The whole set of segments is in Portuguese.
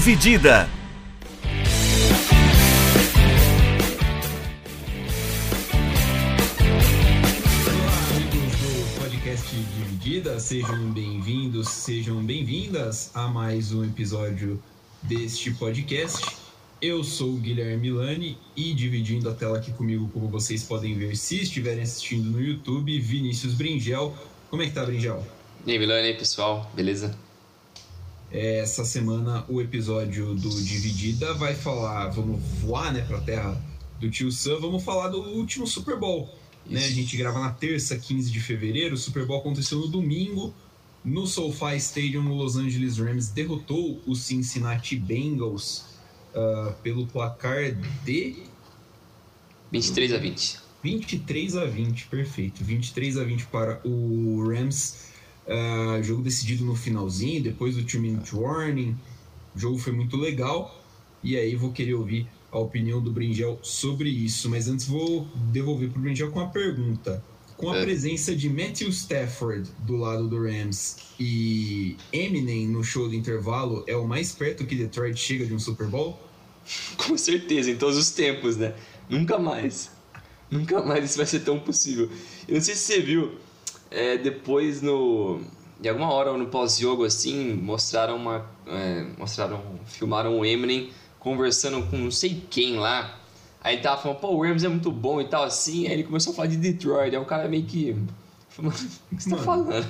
Dividida. Dividida, sejam bem-vindos, sejam bem-vindas a mais um episódio deste podcast. Eu sou o Guilherme Milani e dividindo a tela aqui comigo, como vocês podem ver, se estiverem assistindo no YouTube, Vinícius Bringel. Como é que tá, Bringel? E aí, Milani, pessoal, beleza? Essa semana o episódio do Dividida vai falar, vamos voar, né, pra terra do tio Sam, vamos falar do último Super Bowl né? A gente grava na terça, 15 de fevereiro. O Super Bowl aconteceu no domingo. No SoFi Stadium, o Los Angeles Rams derrotou o Cincinnati Bengals uh, pelo placar de 23 a 20. 23 a 20, perfeito. 23 a 20 para o Rams. Uh, jogo decidido no finalzinho, depois do two minute warning. O jogo foi muito legal. E aí vou querer ouvir a opinião do Bringel sobre isso. Mas antes vou devolver para o Bringel com a pergunta. Com a é. presença de Matthew Stafford do lado do Rams e Eminem no show do intervalo, é o mais perto que Detroit chega de um Super Bowl? Com certeza, em todos os tempos, né? Nunca mais. Nunca mais isso vai ser tão possível. Eu não sei se você viu, é, depois no. De alguma hora no pós-jogo, assim, mostraram uma. É, mostraram. Filmaram o Eminem conversando com não sei quem lá. Aí ele tava falando, pô, o Rams é muito bom e tal, assim. Aí ele começou a falar de Detroit. Aí o cara meio que. Mano, o que você tá falando?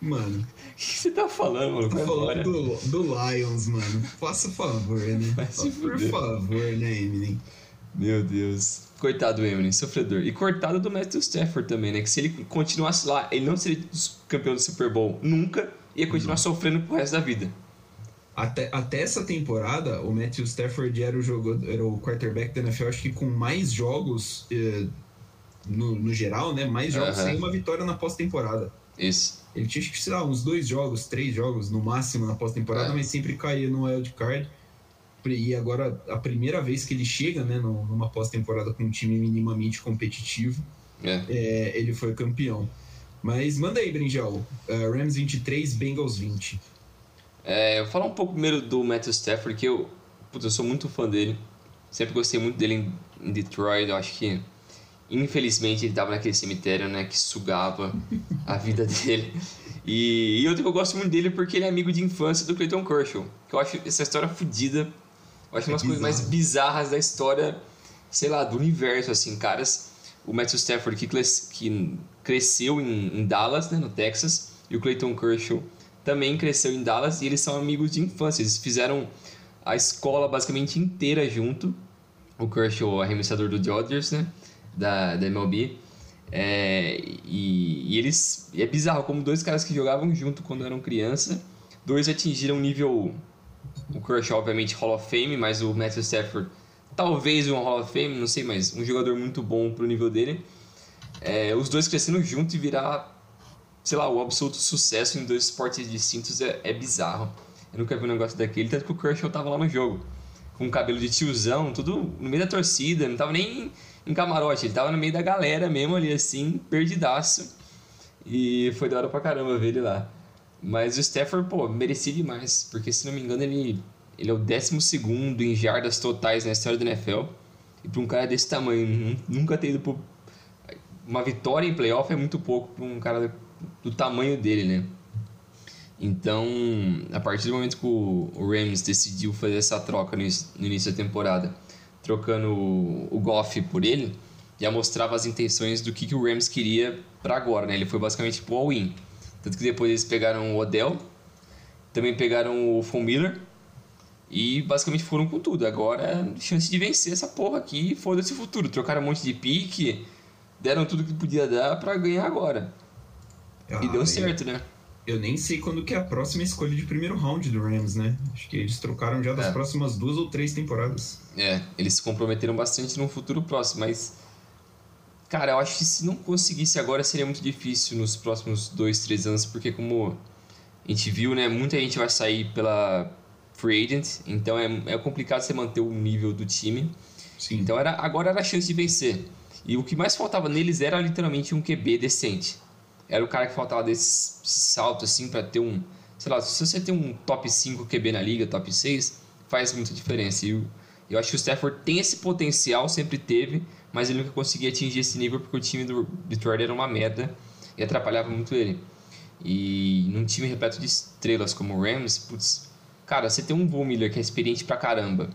Mano. O que você tá falando, mano? Tô falando do, do, Lions, mano. Faça favor, né? Por favor, né, Eminem? Meu Deus. Coitado do Eminem, sofredor. E cortado do Matthew Stafford também, né? Que se ele continuasse lá, ele não seria campeão do Super Bowl nunca. Ia continuar não. sofrendo pro resto da vida. Até, até essa temporada, o Matthew Stafford era o, jogador, era o quarterback da NFL, acho que com mais jogos eh, no, no geral, né? Mais jogos sem uma vitória na pós-temporada. Isso. Ele tinha, sei lá, uns dois jogos, três jogos no máximo na pós-temporada, é. mas sempre caía no wild card. E agora, a primeira vez que ele chega, né, numa pós-temporada com um time minimamente competitivo, é. É, ele foi campeão. Mas manda aí, Brinjal. Uh, Rams 23, Bengals 20. É, eu vou falar um pouco primeiro do Matthew Stafford, que eu, putz, eu sou muito fã dele. Sempre gostei muito dele em Detroit. Eu acho que, infelizmente, ele estava naquele cemitério, né, que sugava a vida dele. E, e outro que eu gosto muito dele porque ele é amigo de infância do Clayton Kershaw. Que eu acho essa história fodida. Eu acho é uma das coisas mais bizarras da história, sei lá, do universo, assim, caras. O Matthew Stafford, que, que cresceu em, em Dallas, né, no Texas, e o Clayton Kershaw também cresceu em Dallas e eles são amigos de infância. Eles fizeram a escola basicamente inteira junto. O Kershaw, arremessador do Dodgers, né? Da, da MLB. É, e, e, eles. E é bizarro como dois caras que jogavam junto quando eram criança, dois atingiram um nível. O Kershaw, obviamente, Hall of Fame, mas o Matthew Stafford, talvez um Hall of Fame, não sei, mas um jogador muito bom pro nível dele. É, os dois crescendo juntos e virar sei lá, o absoluto sucesso em dois esportes distintos é, é bizarro. Eu nunca vi um negócio daquele, tanto que o Kershaw tava lá no jogo. Com o cabelo de tiozão, tudo no meio da torcida, não tava nem em camarote, ele tava no meio da galera mesmo ali assim, perdidaço. E foi da hora pra caramba ver ele lá. Mas o Stafford, pô, merecia demais, porque se não me engano ele, ele é o 12 em jardas totais na história do NFL. E pra um cara desse tamanho, nunca ter ido pro. Uma vitória em playoff é muito pouco pra um cara do tamanho dele, né? Então, a partir do momento que o Rams decidiu fazer essa troca no início da temporada, trocando o Goff por ele, já mostrava as intenções do que, que o Rams queria para agora, né? Ele foi basicamente pro all-in. Tanto que depois eles pegaram o Odell, também pegaram o Von Miller e basicamente foram com tudo. Agora, é chance de vencer essa porra aqui e foda-se o futuro. Trocaram um monte de pique, deram tudo que podia dar para ganhar agora. Ah, e deu certo, né? Eu nem sei quando que é a próxima escolha de primeiro round do Rams, né? Acho que eles trocaram já das é. próximas duas ou três temporadas. É, eles se comprometeram bastante no futuro próximo, mas. Cara, eu acho que se não conseguisse agora seria muito difícil nos próximos dois, três anos, porque como a gente viu, né? Muita gente vai sair pela free agent, então é, é complicado você manter o nível do time. Sim. Então era, agora era a chance de vencer. E o que mais faltava neles era literalmente um QB decente era o cara que faltava desse salto assim para ter um sei lá, se você tem um top 5 QB na liga, top 6, faz muita diferença. E eu, eu acho que o Stafford tem esse potencial, sempre teve, mas ele nunca conseguia atingir esse nível porque o time do Detroit era uma merda e atrapalhava muito ele. E num time repleto de estrelas como o Rams, putz, cara, você tem um Von Miller que é experiente pra caramba.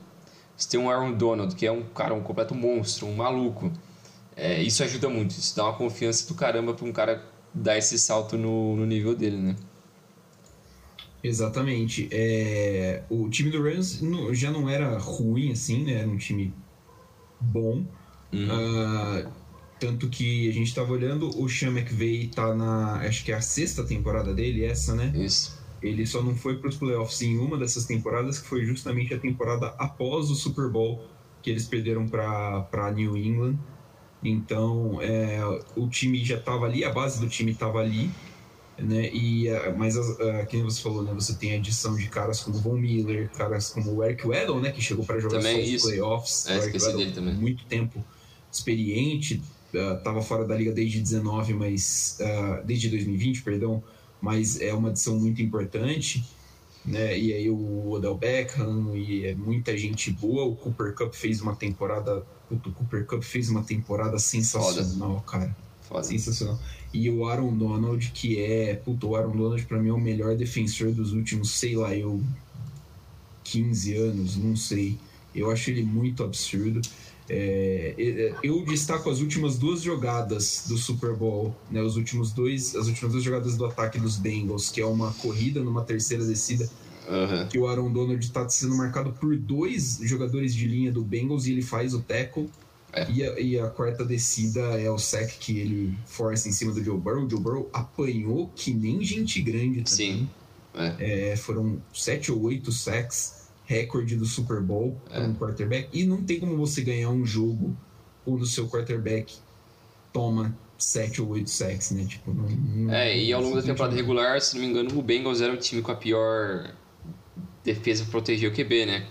Você tem um Aaron Donald, que é um cara, um completo monstro, um maluco. É, isso ajuda muito, isso dá uma confiança do caramba pra um cara dar esse salto no, no nível dele, né? Exatamente. É, o time do Rams já não era ruim assim, né? Era um time bom. Uhum. Uh, tanto que a gente estava olhando, o Sean McVay tá na. Acho que é a sexta temporada dele, essa, né? Isso. Ele só não foi para os playoffs em uma dessas temporadas, que foi justamente a temporada após o Super Bowl, que eles perderam para New England. Então, é, o time já estava ali, a base do time estava ali, né? E, mas, uh, quem você falou, né? Você tem a adição de caras como Von Miller, caras como o Eric Weddle, né? Que chegou para jogar também só os playoffs. É, esqueci Weddle, dele também. Muito tempo experiente, estava uh, fora da liga desde 19, mas uh, desde 2020, perdão, mas é uma adição muito importante, né? E aí o Odell Beckham e é muita gente boa. O Cooper Cup fez uma temporada, o Cooper Cup fez uma temporada sensacional, Foda. cara. Foda. Sensacional. E o Aaron Donald, que é, puto, o Aaron Donald para mim é o melhor defensor dos últimos, sei lá, eu 15 anos, não sei. Eu acho ele muito absurdo. É, é, eu destaco as últimas duas jogadas do Super Bowl, né, os últimos dois, as últimas duas jogadas do ataque dos Bengals, que é uma corrida numa terceira descida, uhum. que o Aaron Donald está sendo marcado por dois jogadores de linha do Bengals e ele faz o tackle. É. E, a, e, a, quarta descida é o sec que ele força em cima do Joe Burrow. O Joe Burrow apanhou que nem gente grande também. Sim. É. É, foram sete ou oito sacks recorde do Super Bowl é. um quarterback. E não tem como você ganhar um jogo quando o seu quarterback toma 7 ou 8 sacks, né? Tipo, não, não é, e ao longo da temporada regular, se não me engano, o Bengals era o time com a pior defesa para proteger o QB, né?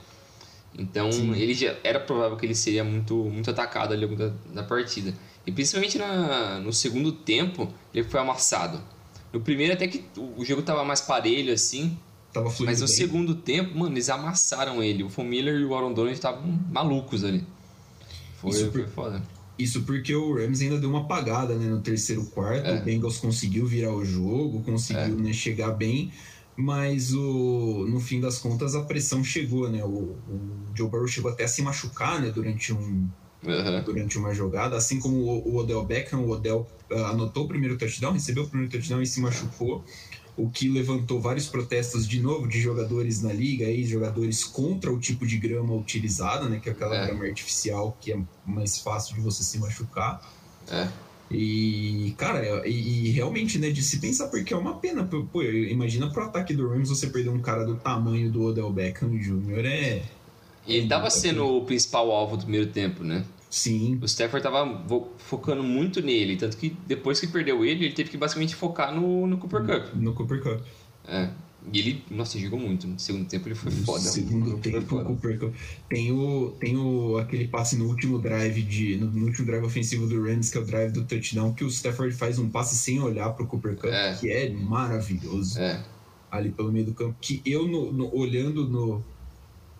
Então, Sim. ele já era provável que ele seria muito, muito atacado ali da, da partida. E principalmente na, no segundo tempo, ele foi amassado. No primeiro, até que o jogo estava mais parelho assim, Tava Mas no bem. segundo tempo, mano, eles amassaram ele. O Von Miller e o Aaron Donald estavam malucos ali. Foi, isso foi foda. Isso porque o Rams ainda deu uma apagada né, no terceiro quarto. É. O Bengals conseguiu virar o jogo, conseguiu é. né, chegar bem. Mas o, no fim das contas a pressão chegou, né? O, o Joe Burrow chegou até a se machucar né, durante, um, uhum. durante uma jogada. Assim como o, o Odell Beckham, o Odell uh, anotou o primeiro touchdown, recebeu o primeiro touchdown e se machucou o que levantou vários protestos de novo de jogadores na liga aí, jogadores contra o tipo de grama utilizada, né, que é aquela é. grama artificial que é mais fácil de você se machucar. É. E, cara, e, e, realmente, né, de se pensar, porque é uma pena. Pô, imagina pro ataque do Rams você perder um cara do tamanho do Odell Beckham Jr. é. Ele tava sendo o principal alvo do primeiro tempo, né? Sim. O Stafford tava focando muito nele, tanto que depois que perdeu ele, ele teve que basicamente focar no, no Cooper Cup. No Cooper Cup. É. E ele, nossa, jogou muito. No segundo tempo ele foi no foda. segundo tempo, o Cooper Cup. Tem, o, tem o, aquele passe no último drive de. No, no, último drive ofensivo do Rams, que é o drive do touchdown, que o Stafford faz um passe sem olhar pro Cooper Cup, é. que é maravilhoso. É. Ali pelo meio do campo. Que eu, no, olhando no,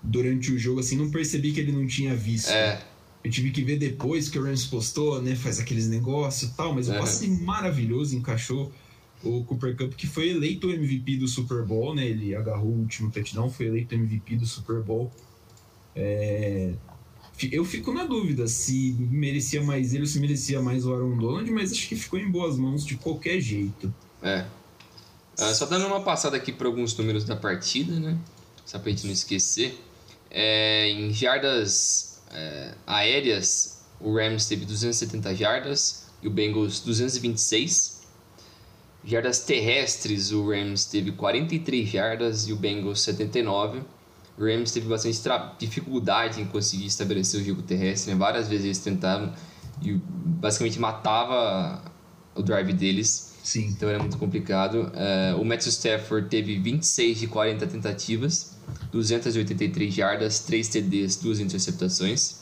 durante o jogo, assim, não percebi que ele não tinha visto. É. Eu tive que ver depois que o Rams postou, né? Faz aqueles negócios e tal, mas o passe maravilhoso encaixou o Cooper Cup, que foi eleito MVP do Super Bowl, né? Ele agarrou o último touchdown, foi eleito MVP do Super Bowl. É... Eu fico na dúvida se merecia mais ele ou se merecia mais o Aaron Donald, mas acho que ficou em boas mãos de qualquer jeito. É. Ah, só dando uma passada aqui para alguns números da partida, né? Só pra gente não esquecer. É, em jardas é, aéreas, o Rams teve 270 jardas e o Bengals 226. Jardas terrestres, o Rams teve 43 jardas e o Bengals 79. O Rams teve bastante dificuldade em conseguir estabelecer o jogo terrestre, né? várias vezes eles tentaram e basicamente matava o drive deles. Sim. Então era muito complicado. Uh, o Matthew Stafford teve 26 de 40 tentativas 283 jardas, 3 TDs, 2 interceptações.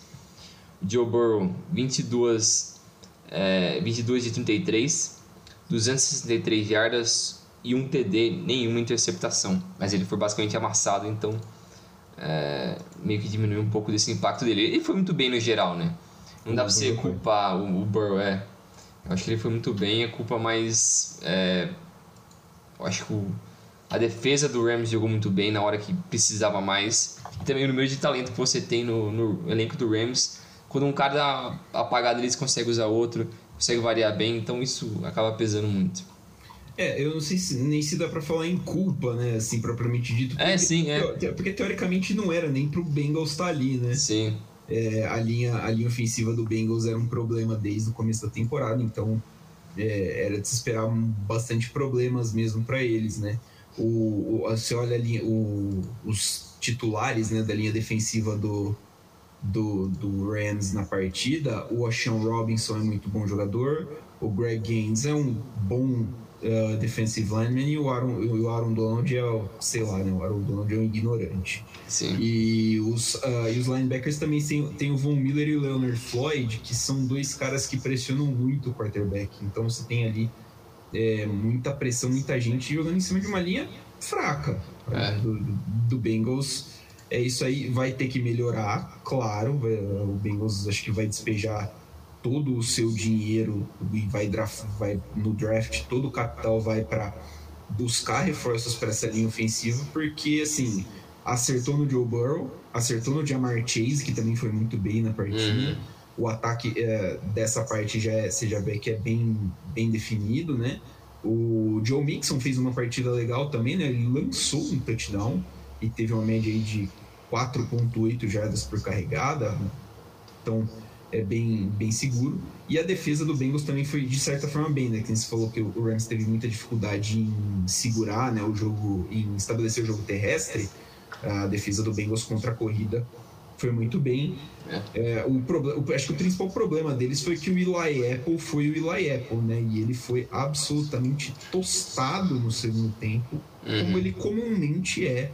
Joe Burrow, 22, é, 22 de 33, 263 jardas, e um TD, nenhuma interceptação. Mas ele foi basicamente amassado, então é, meio que diminuiu um pouco desse impacto dele. Ele foi muito bem no geral, né? Não dá pra você culpar o, o Burrow, é. Eu acho que ele foi muito bem, a culpa mais. É, eu acho que o, a defesa do Rams jogou muito bem na hora que precisava mais. E também o número de talento que você tem no, no elenco do Rams. Quando um cara dá apagado, eles conseguem usar outro, consegue variar bem, então isso acaba pesando muito. É, eu não sei se, nem se dá pra falar em culpa, né, assim, propriamente dito. É, porque, é, sim, é. Porque teoricamente não era nem pro Bengals estar tá ali, né? Sim. É, a, linha, a linha ofensiva do Bengals era um problema desde o começo da temporada, então é, era de se esperar bastante problemas mesmo para eles, né? O, o, você olha ali o, os titulares né, da linha defensiva do, do, do Rams na partida, o Ashawn Robinson é muito bom jogador, o Greg Gaines é um bom uh, defensive lineman e o Aaron, o Aaron Donald é, o, sei lá, né? O Aaron Donald é um ignorante. Sim. E os, uh, e os linebackers também tem, tem o Von Miller e o Leonard Floyd, que são dois caras que pressionam muito o quarterback. Então você tem ali é, muita pressão, muita gente jogando em cima de uma linha fraca é. do, do, do Bengals. É isso aí, vai ter que melhorar, claro. O Bengals acho que vai despejar todo o seu dinheiro e vai, draft, vai no draft, todo o capital vai para buscar reforços para essa linha ofensiva, porque assim, acertou no Joe Burrow, acertou no Jamar Chase, que também foi muito bem na partida. Uhum. O ataque é, dessa parte já é, você já vê que é bem, bem definido, né? O Joe Mixon fez uma partida legal também, né? Ele lançou um touchdown e teve uma média aí de 4.8 jardas por carregada. Então, é bem, bem seguro. E a defesa do Bengals também foi, de certa forma, bem, né? Que você falou que o Rams teve muita dificuldade em segurar né, o jogo, em estabelecer o jogo terrestre. A defesa do Bengals contra a corrida foi muito bem. É. É, o problema, acho que o principal problema deles foi que o Eli Apple foi o Eli Apple, né? E ele foi absolutamente tostado no segundo tempo, uhum. como ele comumente é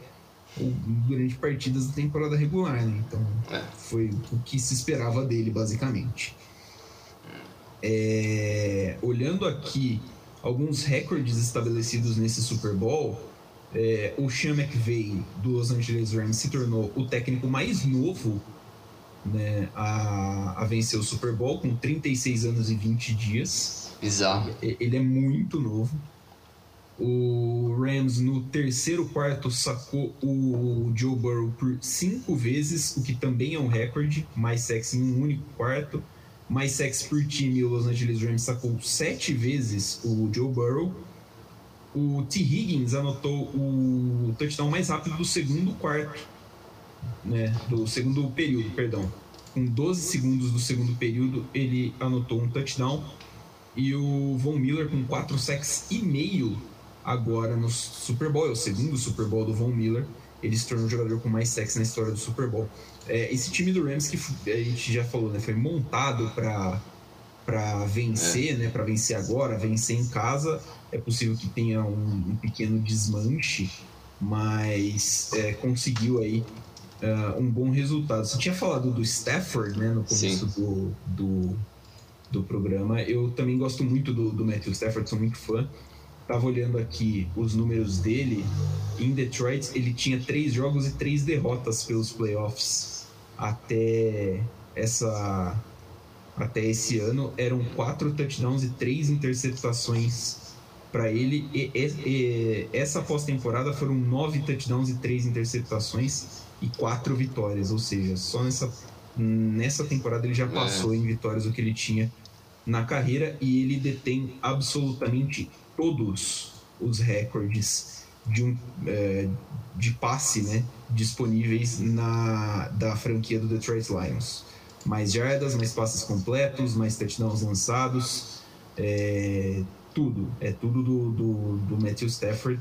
durante partidas da temporada regular, né? Então é. foi o que se esperava dele, basicamente. É, olhando aqui alguns recordes estabelecidos nesse Super Bowl, é, o Sean McVay do Los Angeles Rams se tornou o técnico mais novo né, a, a vencer o Super Bowl com 36 anos e 20 dias. Bizarro. Ele é muito novo. O Rams no terceiro quarto sacou o Joe Burrow por cinco vezes, o que também é um recorde, mais sexy em um único quarto. Mais sexy por time, o Los Angeles Rams sacou sete vezes o Joe Burrow. O T. Higgins anotou o touchdown mais rápido do segundo quarto, né, do segundo período, perdão. Com 12 segundos do segundo período, ele anotou um touchdown. E o Von Miller com 4 sacks e meio agora no Super Bowl, é o segundo Super Bowl do Von Miller. Ele se tornou o jogador com mais sexo na história do Super Bowl. É, esse time do Rams que a gente já falou, né, foi montado para para vencer, é. né, para vencer agora, vencer em casa. É possível que tenha um, um pequeno desmanche, mas é, conseguiu aí uh, um bom resultado. Você tinha falado do Stafford, né, no começo do, do, do, programa. Eu também gosto muito do, do Matthew Stafford, sou muito fã. Tava olhando aqui os números dele. Em Detroit, ele tinha três jogos e três derrotas pelos playoffs. Até essa até esse ano eram quatro touchdowns e três interceptações para ele. E, e, e essa pós-temporada foram nove touchdowns e três interceptações e quatro vitórias. Ou seja, só nessa, nessa temporada ele já é. passou é. em vitórias o que ele tinha na carreira e ele detém absolutamente todos os recordes de, um, é, de passe né, disponíveis na, da franquia do Detroit Lions. Mais jardas, mais passes completos, mais touchdowns lançados, é, tudo. É tudo do, do, do Matthew Stafford.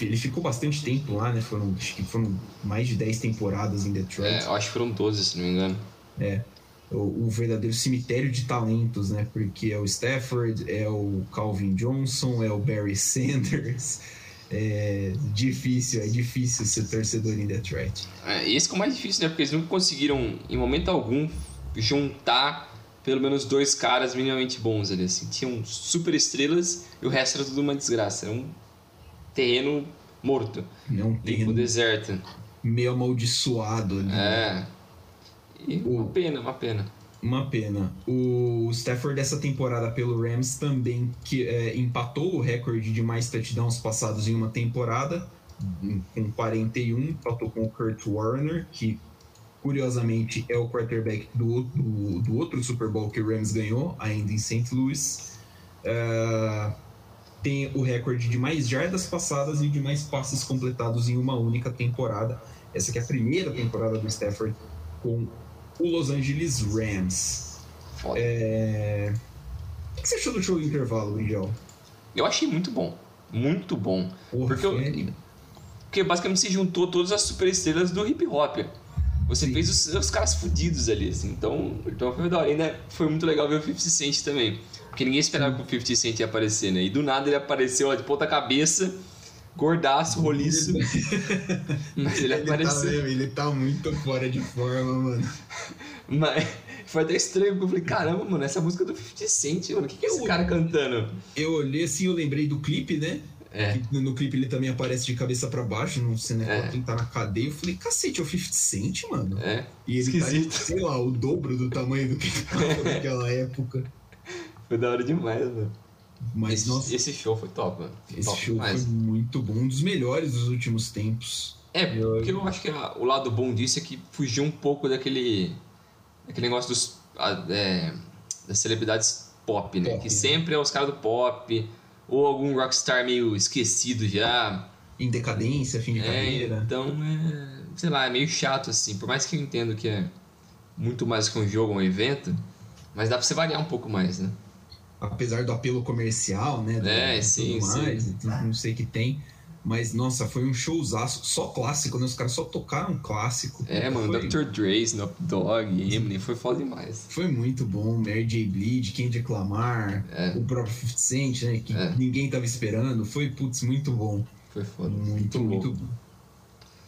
Ele ficou bastante tempo lá, né? Foram, acho que foram mais de 10 temporadas em Detroit. É, acho que foram 12, se não me engano. É o, o, verdadeiro cemitério de talentos, né? Porque é o Stafford, é o Calvin Johnson, é o Barry Sanders. É difícil, é difícil ser torcedor em Detroit. É, esse que é o mais difícil, né? Porque eles não conseguiram, em momento algum, juntar pelo menos dois caras minimamente bons ali, assim. Tinham super estrelas e o resto era tudo uma desgraça. Era um terreno morto. É um terreno deserto. meio amaldiçoado ali. É. E O- uma pena, uma pena. Uma pena. O Stafford dessa temporada pelo Rams também que, é, empatou o recorde de mais touchdowns passados em uma temporada, em- com 41, empatou com o Kurt Warner, que curiosamente é o quarterback do, do, do outro Super Bowl que o Rams ganhou, ainda em St. Louis. É, tem o recorde de mais jardas passadas e de mais passes completados em uma única temporada. Essa que é a primeira temporada do Stafford com o Los Angeles Rams. Foda. É... O que você achou do show do intervalo, Miguel? Eu achei muito bom. Muito bom. Porra, Porque eu- Porque basicamente você juntou todas as superestrelas do hip hop. Você Sim. fez os, os caras fudidos ali, assim. Então, então foi da hora. Ainda foi muito legal ver o 50 Cent também. Porque ninguém esperava que o 50 Cent ia aparecer, né? E do nada ele apareceu ó, de ponta cabeça, gordaço, roliço. Mas ele Ele tá, apareceu. ele tá muito fora de forma, mano. Mas foi até estranho, porque eu falei, caramba, mano, essa música é do 50 Cent, mano. O que, que é esse Eu- cara cantando? Eu olhei assim, eu lembrei do clipe, né? É. No clipe ele também aparece de cabeça pra baixo, no cinema, É. ele tá na cadeia. Eu falei, cacete, é o 50 Cent, mano. É. E ele Esquisito. tá, sei lá, o dobro do tamanho do que tava naquela época. Foi da hora demais, mano. Mas, esse, nossa, esse show foi top, mano. esse top show demais. foi muito bom. Um dos melhores dos últimos tempos. É, porque eu acho que a- o lado bom disso é que fugiu um pouco daquele. daquele negócio dos. a- é, das celebridades pop, né? Pop, que né? sempre é os caras do pop, ou algum rockstar meio esquecido já. Em decadência, fim de É, carreira. então é. sei lá, é meio chato assim. Por mais que eu entendo que é muito mais que um jogo, um evento, mas dá pra você variar um pouco mais, né? Apesar do apelo comercial, né? do- É, e sim, tudo mais, sim. não sei o que tem. Mas, nossa, foi um showzaço, só clássico, né? Os caras só tocaram clássico. É, mano, foi, Dr. Dre, Snoop Dogg, Eminem, foi foda demais. foi muito bom. Mary J. Blige, Kendrick Lamar, É. o próprio 50 Cent, né? Que É. ninguém tava esperando. Foi, putz, muito bom. Foi foda. Muito, muito bom.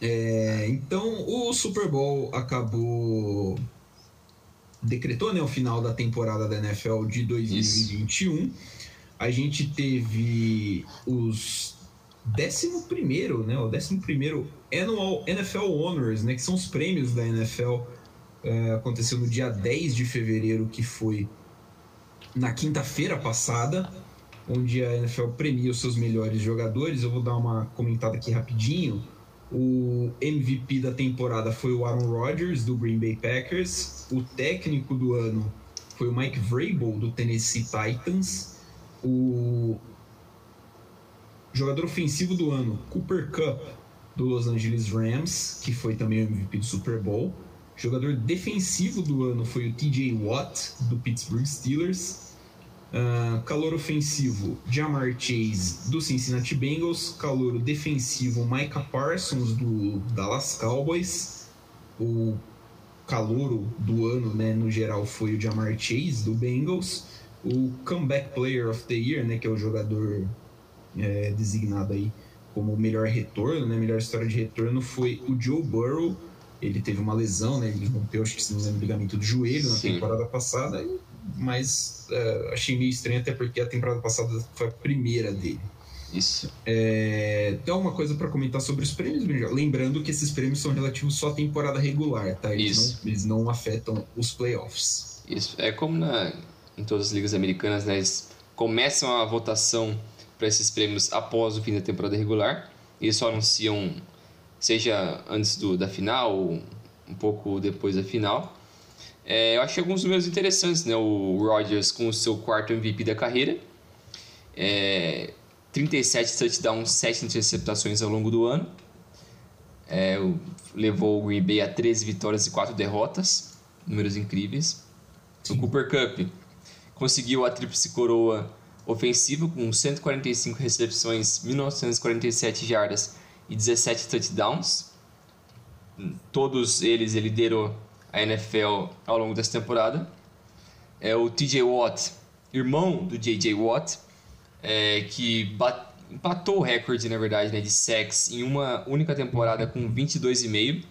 É, então, o Super Bowl acabou. Decretou né, o final da temporada da NFL de 2021. A gente teve os 11, né? O 11 Annual NFL Honors, né? Que são os prêmios da NFL. É, aconteceu no dia 10 de fevereiro, que foi na quinta-feira passada onde a NFL premia os seus melhores jogadores. Eu vou dar uma comentada aqui rapidinho. O MVP da temporada foi o Aaron Rodgers, do Green Bay Packers. O técnico do ano foi o Mike Vrabel, do Tennessee Titans. O jogador ofensivo do ano, Cooper Cup, do Los Angeles Rams, que foi também o MVP do Super Bowl. Jogador defensivo do ano foi o TJ Watt, do Pittsburgh Steelers. Uh, calor ofensivo, Jamar Chase, do Cincinnati Bengals. Calor defensivo, Micah Parsons, do Dallas Cowboys. O calouro do ano, né, no geral, foi o Jamar Chase, do Bengals. O Comeback Player of the Year, né, que é o jogador é, designado aí como o melhor retorno, né, melhor história de retorno, foi o Joe Burrow. Ele teve uma lesão, né, ele rompeu, acho que se não me engano, o ligamento do joelho na Sim. temporada passada, e- mas é, achei meio estranho, até porque a temporada passada foi a primeira dele. Isso. É, tem alguma coisa para comentar sobre os prêmios? Lembrando que esses prêmios são relativos só à temporada regular, tá? Eles, Isso. Não, eles não afetam os playoffs. Isso. É como na, em todas as ligas americanas, né? Eles começam a votação para esses prêmios após o fim da temporada regular. Eles só anunciam, seja antes do, da final ou um pouco depois da final. É, eu achei alguns números interessantes, né? O Rodgers com o seu quarto MVP da carreira. É, 37 touchdowns, 7 interceptações ao longo do ano. É, levou o Green Bay a 13 vitórias e 4 derrotas. Números incríveis. O Cooper Cup conseguiu a tríplice coroa ofensiva com 145 recepções, 1947 jardas e 17 touchdowns. Todos eles ele liderou a NFL ao longo dessa temporada. É o TJ Watt, irmão do JJ Watt, é, que bat- empatou o recorde, na verdade, né, de sacks em uma única temporada com 22,5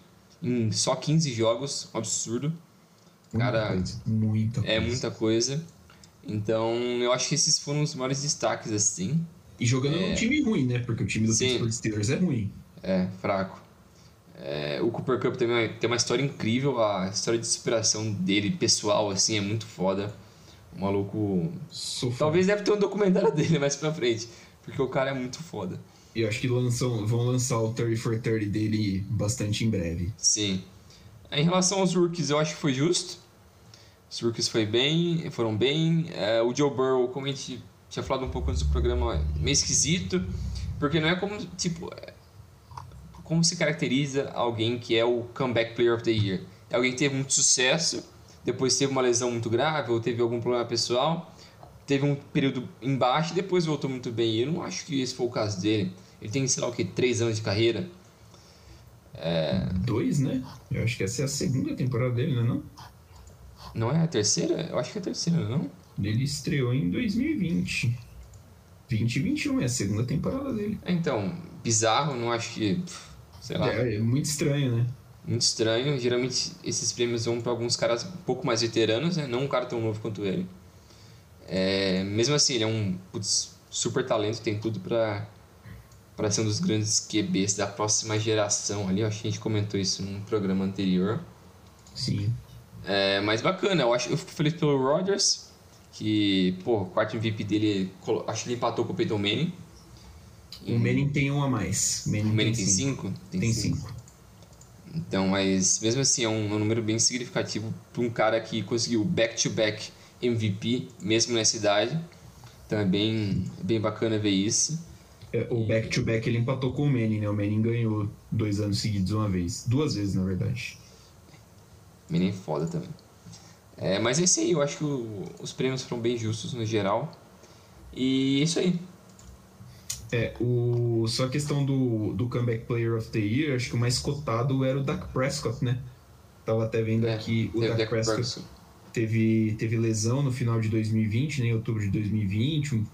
em só 15 jogos, um absurdo. Muita Cara, coisa, muita é coisa. muita coisa. Então, eu acho que esses foram os maiores destaques, assim. E jogando num time ruim, né? Porque o time do. Pittsburgh Steelers é ruim. É, fraco. É, o Cooper Cup também tem uma história incrível, a história de superação dele, pessoal, assim, é muito foda. O maluco. Sou fã. Talvez deve ter um documentário dele mais pra frente, porque o cara é muito foda. E eu acho que lançam, vão lançar o 30 for 30 dele bastante em breve. Sim. Em relação aos rookies, eu acho que foi justo. Os rookies foi bem, foram bem. É, o Joe Burrow, como a gente tinha falado um pouco antes do programa, é meio esquisito, porque não é como, tipo, é, como se caracteriza alguém que é o comeback player of the year. É alguém que teve muito sucesso, depois teve uma lesão muito grave ou teve algum problema pessoal, teve um período embaixo e depois voltou muito bem. E eu não acho que esse foi o caso dele. Ele tem, sei lá o que, três anos de carreira. Dois, né? Eu acho que essa é a segunda temporada dele, né? Não? Não é a terceira? Eu acho que é a terceira, não? Ele estreou em 2020. 2021 é a segunda temporada dele. É, Então, bizarro, não acho que. Sei lá, É, é muito estranho, né? muito estranho. Geralmente esses prêmios vão para alguns caras um pouco mais veteranos, né? Não um cara tão novo quanto ele. É, mesmo assim, ele é um putz, super talento, tem tudo pra, pra ser um dos grandes QBs da próxima geração ali. Eu acho que a gente comentou isso num programa anterior. Sim. É, mas bacana, eu, acho, eu fico feliz pelo Rodgers, que, pô, o quarto MVP dele, acho que ele empatou com o Peyton Manning. O Manning tem um a mais. O Manning, O Manning tem cinco. 5? Tem cinco. Então, mas mesmo assim é um, um número bem significativo para um cara que conseguiu back-to-back MVP, mesmo nessa idade. Então é bem, bem bacana ver isso. É, o back-to-back ele empatou com o Manning, né? O Manning ganhou dois anos seguidos uma vez. Duas vezes, na verdade. Menino foda também. É, mas é isso aí, eu acho que o- os prêmios foram bem justos no geral. E é isso aí. É, o... só a questão do, do Comeback Player of the Year, acho que o mais cotado era o Dak Prescott, né? Tava até vendo É, aqui, o Dak Dak Prescott Prescott. teve, teve lesão no final de 2020, né, em outubro de 2020. um-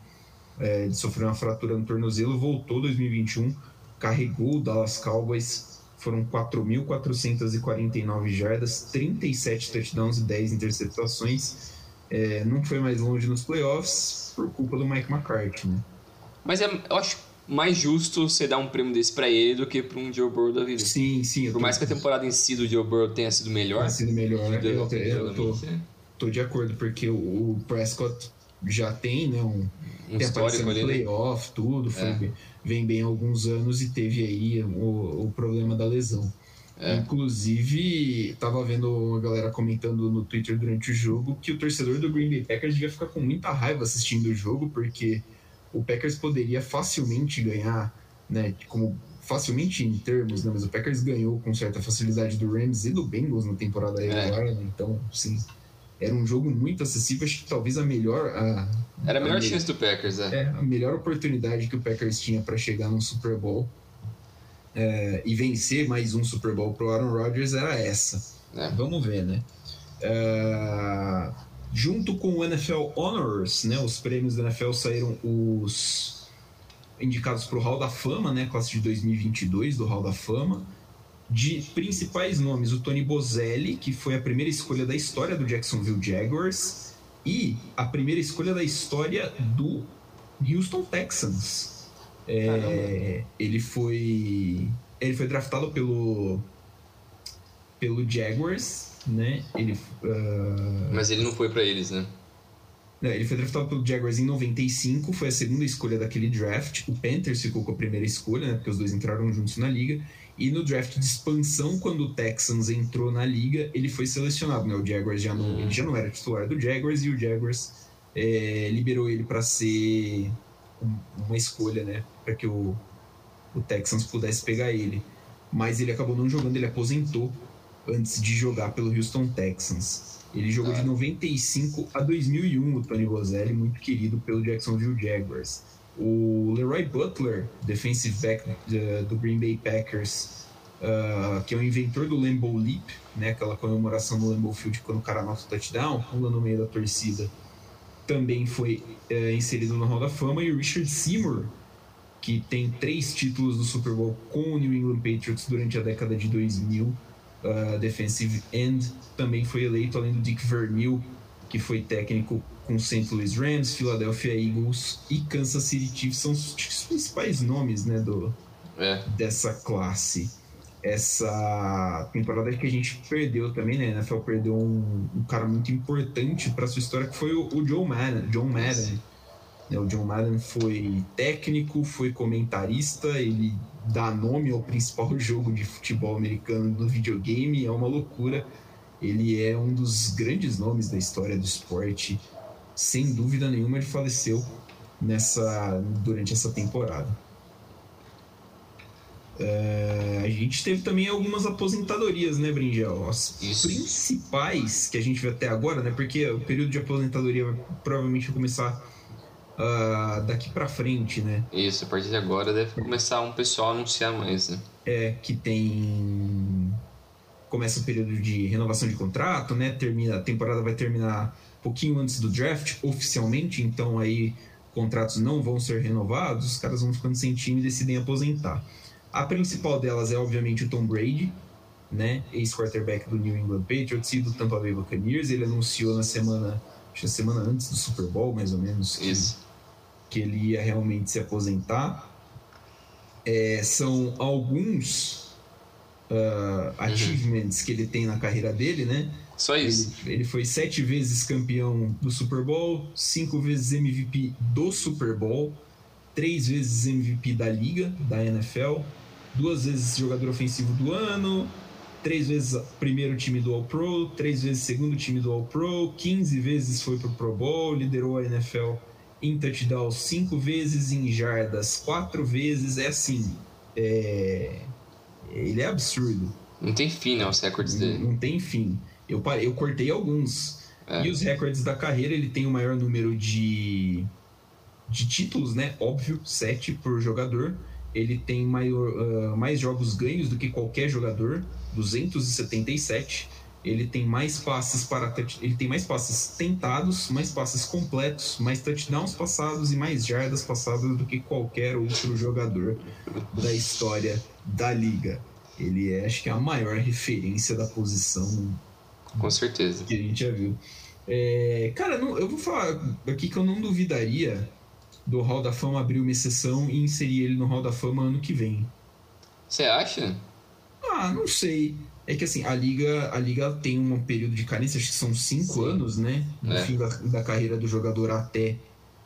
é, ele sofreu uma fratura no tornozelo, voltou 2021, carregou o Dallas Cowboys. Foram 4.449 jardas, 37 touchdowns e 10 interceptações. É, não foi mais longe nos playoffs por culpa do Mike McCarthy, né? Mas é, eu acho mais justo você dar um prêmio desse pra ele do que pra um Joe Burrow da vida. Sim, sim. eu Por tô- mais que a temporada em si do Joe Burrow tenha sido melhor. tenha sido melhor, né? Eu, eu tô, individualmente, né? tô de acordo, porque o, o Prescott já tem, né, um, um tem aparecido histórico ali. né? playoff, tudo, foi É. vem bem há alguns anos e teve aí o, o problema da lesão. É. Inclusive, tava vendo a galera comentando no Twitter durante o jogo que o torcedor do Green Bay Packers devia ficar com muita raiva assistindo o jogo, porque o Packers poderia facilmente ganhar, né, como facilmente em termos, né, mas o Packers ganhou com certa facilidade do Rams e do Bengals na temporada É. regular, né, então, sim, era um jogo muito acessível, acho que talvez a melhor a, Era a melhor a chance do Packers, é. é, a melhor oportunidade que o Packers tinha para chegar num Super Bowl é, e vencer mais um Super Bowl pro Aaron Rodgers era essa. É. Vamos ver, né? É, junto com o NFL Honors, né, os prêmios da NFL saíram os indicados para o Hall da Fama, né, classe de 2022 do Hall da Fama. De principais nomes, o Tony Bozelli, que foi a primeira escolha da história do Jacksonville Jaguars, e a primeira escolha da história do Houston Texans. É, ele foi ele foi draftado pelo pelo Jaguars, né? Ele ah, Mas ele não foi pra eles, né? não, ele foi draftado pelo Jaguars em 95, foi a segunda escolha daquele draft. O Panthers ficou com a primeira escolha, né? Porque os dois entraram juntos na liga. E no draft de expansão, quando o Texans entrou na liga, ele foi selecionado, né? O Jaguars já não, ele já não era titular do Jaguars e o Jaguars é, liberou ele para ser um- uma escolha, né? Para que o, o Texans pudesse pegar ele. Mas ele acabou não jogando, ele aposentou antes de jogar pelo Houston Texans. Ele jogou de 95 a 2001, o Tony Bozelli, muito querido pelo Jacksonville Jaguars. O Leroy Butler, defensive back uh, do Green Bay Packers, uh, que é o inventor do Lambeau Leap, né, aquela comemoração no Lambeau Field quando o cara anota o touchdown, pula no meio da torcida, também foi uh, inserido no Hall da Fama. E o Richard Seymour, que tem três títulos do Super Bowl com o New England Patriots durante a década de 2000, uh, defensive end, também foi eleito, além do Dick Vermeil, que foi técnico com St. Louis Rams, Philadelphia Eagles e Kansas City Chiefs. São os principais nomes né, do, é. dessa classe. Essa temporada que a gente perdeu também, né? A NFL perdeu um, um cara muito importante para sua história, que foi o, o Joe Madden. John Madden. Né, o John Madden foi técnico, foi comentarista, ele dá nome ao principal jogo de futebol americano do videogame, é uma loucura. Ele é um dos grandes nomes da história do esporte. Sem dúvida nenhuma, ele faleceu nessa durante essa temporada. É, a gente teve também algumas aposentadorias, né, Bringel? As Isso. principais que a gente vê até agora, né? Porque o período de aposentadoria vai, provavelmente vai começar uh, daqui para frente, né? Isso, a partir de agora deve começar um pessoal a anunciar mais, né? É, que tem. Começa o período de renovação de contrato, né? Termina, a temporada vai terminar um pouquinho antes do draft, oficialmente, então aí contratos não vão ser renovados, os caras vão ficando sem time e decidem aposentar. A principal delas é, obviamente, o Tom Brady, né? Ex-quarterback do New England Patriots e do Tampa Bay Buccaneers. Ele anunciou na semana, acho que semana antes do Super Bowl, mais ou menos, que, que ele ia realmente se aposentar. É, são alguns uh, achievements uhum. que ele tem na carreira dele, né? Só isso. Ele, ele, foi sete vezes campeão do Super Bowl, cinco vezes MVP do Super Bowl, três vezes MVP da liga, da NFL, duas vezes jogador ofensivo do ano, três vezes primeiro time do All-Pro, três vezes segundo time do All-Pro, 15 vezes foi pro Pro Bowl, liderou a NFL em touchdowns cinco vezes, em jardas quatro vezes, é assim, é... ele é absurdo. Não tem fim, né, os recordes dele. Não, não tem fim. Eu, eu cortei alguns. É. E os recordes da carreira, ele tem o maior número de, de títulos, né? Óbvio, sete por jogador ele tem maior, uh, mais jogos ganhos do que qualquer jogador, 277. Ele tem mais passes para ele tem mais passes tentados, mais passes completos, mais touchdowns passados e mais jardas passadas do que qualquer outro jogador da história da liga. Ele é, acho que é a maior referência da posição. Com certeza. Que a gente já viu. É, cara, não, eu vou falar aqui que eu não duvidaria do Hall da Fama abrir uma exceção e inserir ele no Hall da Fama ano que vem. Você acha? Ah, não sei. É que assim, a liga, a liga tem um período de carência, acho que são cinco anos, né? No é. fim da, da, carreira do jogador até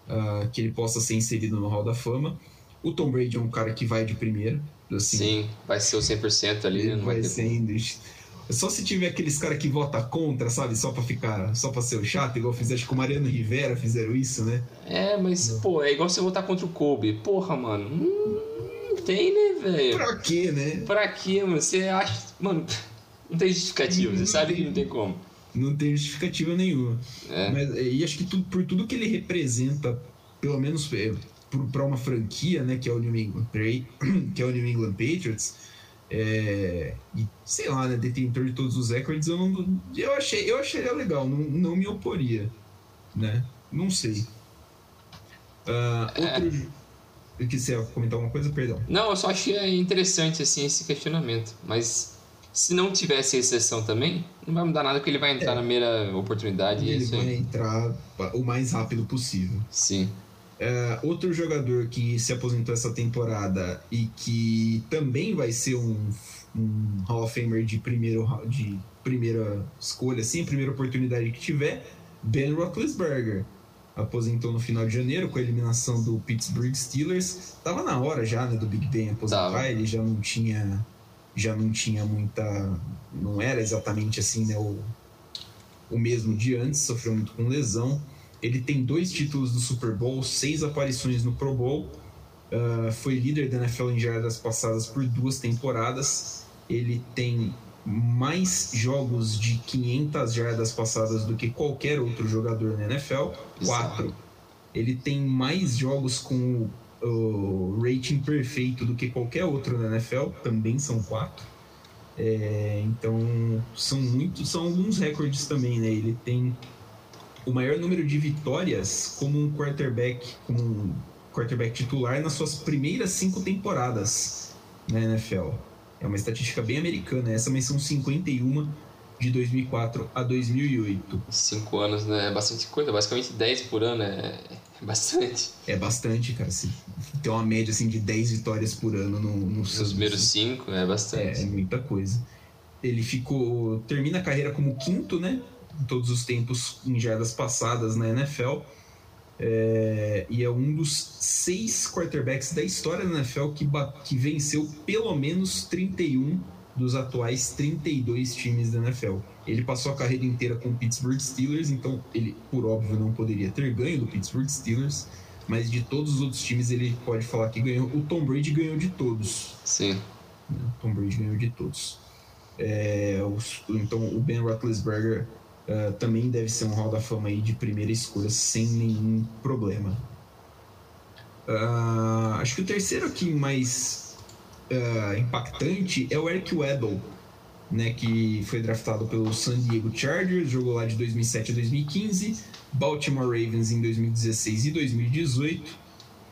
uh, que ele possa ser inserido no Hall da Fama. O Tom Brady é um cara que vai de primeiro. Assim, Sim, vai ser o 100% ali. Ele vai, vai sendo. Só se tiver aqueles caras que vota contra, sabe? Só pra ficar, só pra ser o chato, igual fizeram, acho que o Mariano Rivera fizeram isso, né? É, mas, não. pô, é igual você votar contra o Kobe. Porra, mano. Hum, não tem, né, velho? Pra quê, né? Pra quê, mano? Você acha. Mano, não tem justificativa, você sabe que não tem como. Não tem justificativa nenhuma. É. Mas, e acho que tudo, por tudo que ele representa, pelo menos é, para uma franquia, né, que é o New England, que é o New England Patriots é, e, sei lá, né, detentor de todos os recordes, eu não. Eu achei, eu achei legal, não, não me oporia. Né? Não sei. Uh, outro. É. Que você ia comentar alguma coisa? Perdão. Não, eu só achei interessante assim, esse questionamento. Mas se não tivesse exceção também, não vai mudar nada porque ele vai entrar é. na primeira oportunidade. Ele vai entrar o mais rápido possível. Sim. Uh, outro jogador que se aposentou essa temporada e que também vai ser um, um Hall of Famer de, primeiro, de primeira escolha, assim, primeira oportunidade que tiver, Ben Roethlisberger. Aposentou no final de janeiro com a eliminação do Pittsburgh Steelers. Tava na hora já, né, do Big Ben aposentar, Tava. ele já não tinha já não tinha muita não era exatamente assim, né, o, o mesmo de antes, sofreu muito com lesão. Ele tem dois títulos do Super Bowl, seis aparições no Pro Bowl. Uh, foi líder da NFL em jardas passadas por duas temporadas. Ele tem mais jogos de 500 jardas passadas do que qualquer outro jogador na NFL. Quatro. Ele tem mais jogos com o rating perfeito do que qualquer outro na NFL. Também são quatro. É, então são muitos, são alguns recordes também, né? Ele tem o maior número de vitórias como um quarterback, como um quarterback titular nas suas primeiras cinco temporadas na NFL. É uma estatística bem americana essa, são 51 de 2004 a 2008. Cinco anos, né? É bastante coisa. Basicamente 10 por ano é bastante. É bastante, cara. Se tem uma média assim, de 10 vitórias por ano no, no Nos primeiros cinco é bastante. É, é muita coisa. Ele ficou. termina a carreira como quinto, né? Todos os tempos em jardas passadas na NFL. É, e é um dos seis quarterbacks da história da NFL que, que venceu pelo menos 31 dos atuais 32 times da NFL. Ele passou a carreira inteira com o Pittsburgh Steelers, então ele, por óbvio, não poderia ter ganho do Pittsburgh Steelers, mas de todos os outros times ele pode falar que ganhou. O Tom Brady ganhou de todos. Sim. O Tom Brady ganhou de todos. É, os, então o Ben Roethlisberger uh, também deve ser um Hall da Fama aí de primeira escolha sem nenhum problema. Uh, acho que o terceiro aqui mais uh, impactante é o Eric Weddle, né, que foi draftado pelo San Diego Chargers, jogou lá de 2007 a 2015, Baltimore Ravens em 2016 e 2018,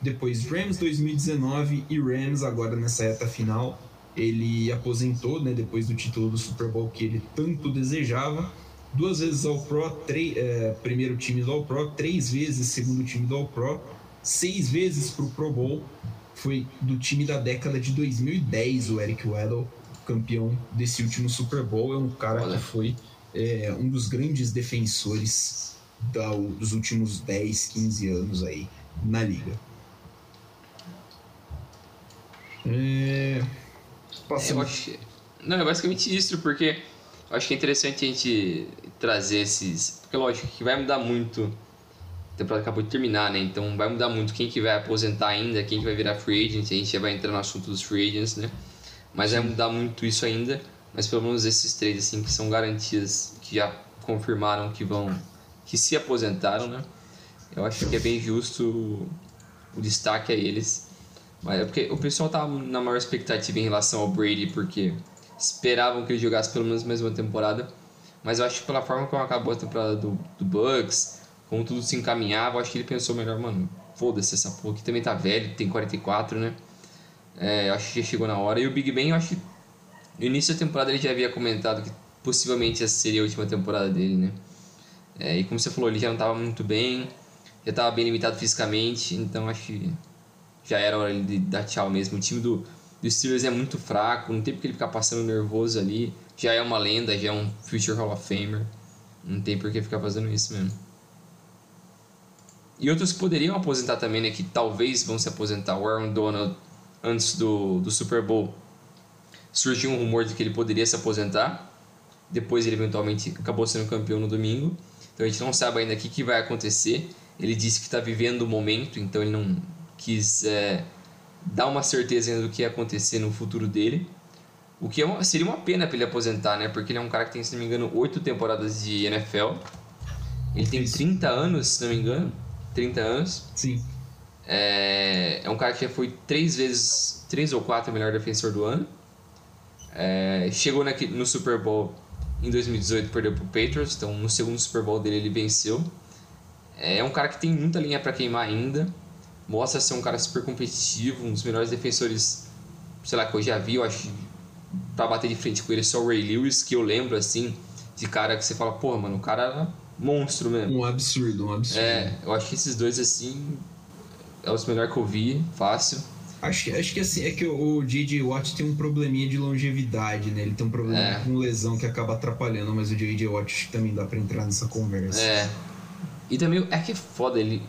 depois Rams 2019 e Rams agora nessa reta final. Ele aposentou, né, depois do título do Super Bowl que ele tanto desejava. Duas vezes ao Pro, é, primeiro time do All Pro, três vezes segundo time do All Pro, seis vezes para o Pro Bowl foi do time da década de 2010, o Eric Weddle, campeão desse último Super Bowl. É um cara Olha. que foi é, um dos grandes defensores da, dos últimos 10, 15 anos aí na liga. É... Eu acho... Não, é basicamente isso, porque eu acho que é interessante a gente trazer esses. Porque, lógico, que vai mudar muito a temporada acabou de terminar, né? Então vai mudar muito quem que vai aposentar ainda, quem que vai virar free agent, a gente já vai entrar no assunto dos free agents, né? Mas vai mudar muito isso ainda, mas pelo menos esses três assim que são garantias que já confirmaram que vão que se aposentaram, né? Eu acho que é bem justo o destaque a eles. Mas é porque o pessoal tá na maior expectativa em relação ao Brady, porque esperavam que ele jogasse pelo menos mais uma temporada. Mas eu acho que pela forma como acabou a temporada do, do Bucks, como tudo se encaminhava, acho que ele pensou melhor, mano, foda-se essa porra aqui também tá velho, tem 44, né? É, acho que já chegou na hora. E o Big Ben, eu acho que no início da temporada ele já havia comentado que possivelmente essa seria a última temporada dele, né? É, e como você falou, ele já não estava muito bem, já estava bem limitado fisicamente, então acho que já era hora de dar tchau mesmo. O time do, do Steelers é muito fraco, não tem porque ele ficar passando nervoso ali. Já é uma lenda, já é um Future Hall of Famer. Não tem por que ficar fazendo isso mesmo. E outros que poderiam aposentar também, né? Que talvez vão se aposentar. O Aaron Donald, antes do, do Super Bowl, surgiu um rumor de que ele poderia se aposentar. Depois ele eventualmente acabou sendo campeão no domingo. Então a gente não sabe ainda o que, que vai acontecer. Ele disse que está vivendo o momento, então ele não quis é, dar uma certeza ainda do que ia acontecer no futuro dele. O que é uma, seria uma pena para ele aposentar, né? Porque ele é um cara que tem, se não me engano, oito temporadas de NFL. Ele tem 30 anos, se não me engano. 30 anos. Sim. É, é um cara que já foi três vezes, três ou quatro melhor defensor do ano. É, chegou na, no Super Bowl em 2018, perdeu pro Patriots, então no segundo Super Bowl dele ele venceu. É, é um cara que tem muita linha para queimar ainda. Mostra ser um cara super competitivo, um dos melhores defensores, sei lá, que eu já vi, eu acho, pra bater de frente com ele só o Ray Lewis, que eu lembro assim, de cara que você fala, porra, mano, o cara monstro mesmo. Um absurdo, um absurdo. É, eu acho que esses dois, assim, é os melhores que eu vi, fácil. Acho, acho que assim, é que o J.J. Watt tem um probleminha de longevidade, né? Ele tem um problema é. com lesão que acaba atrapalhando, mas o J.J. Watt também dá pra entrar nessa conversa. É. E também é que é foda, ele,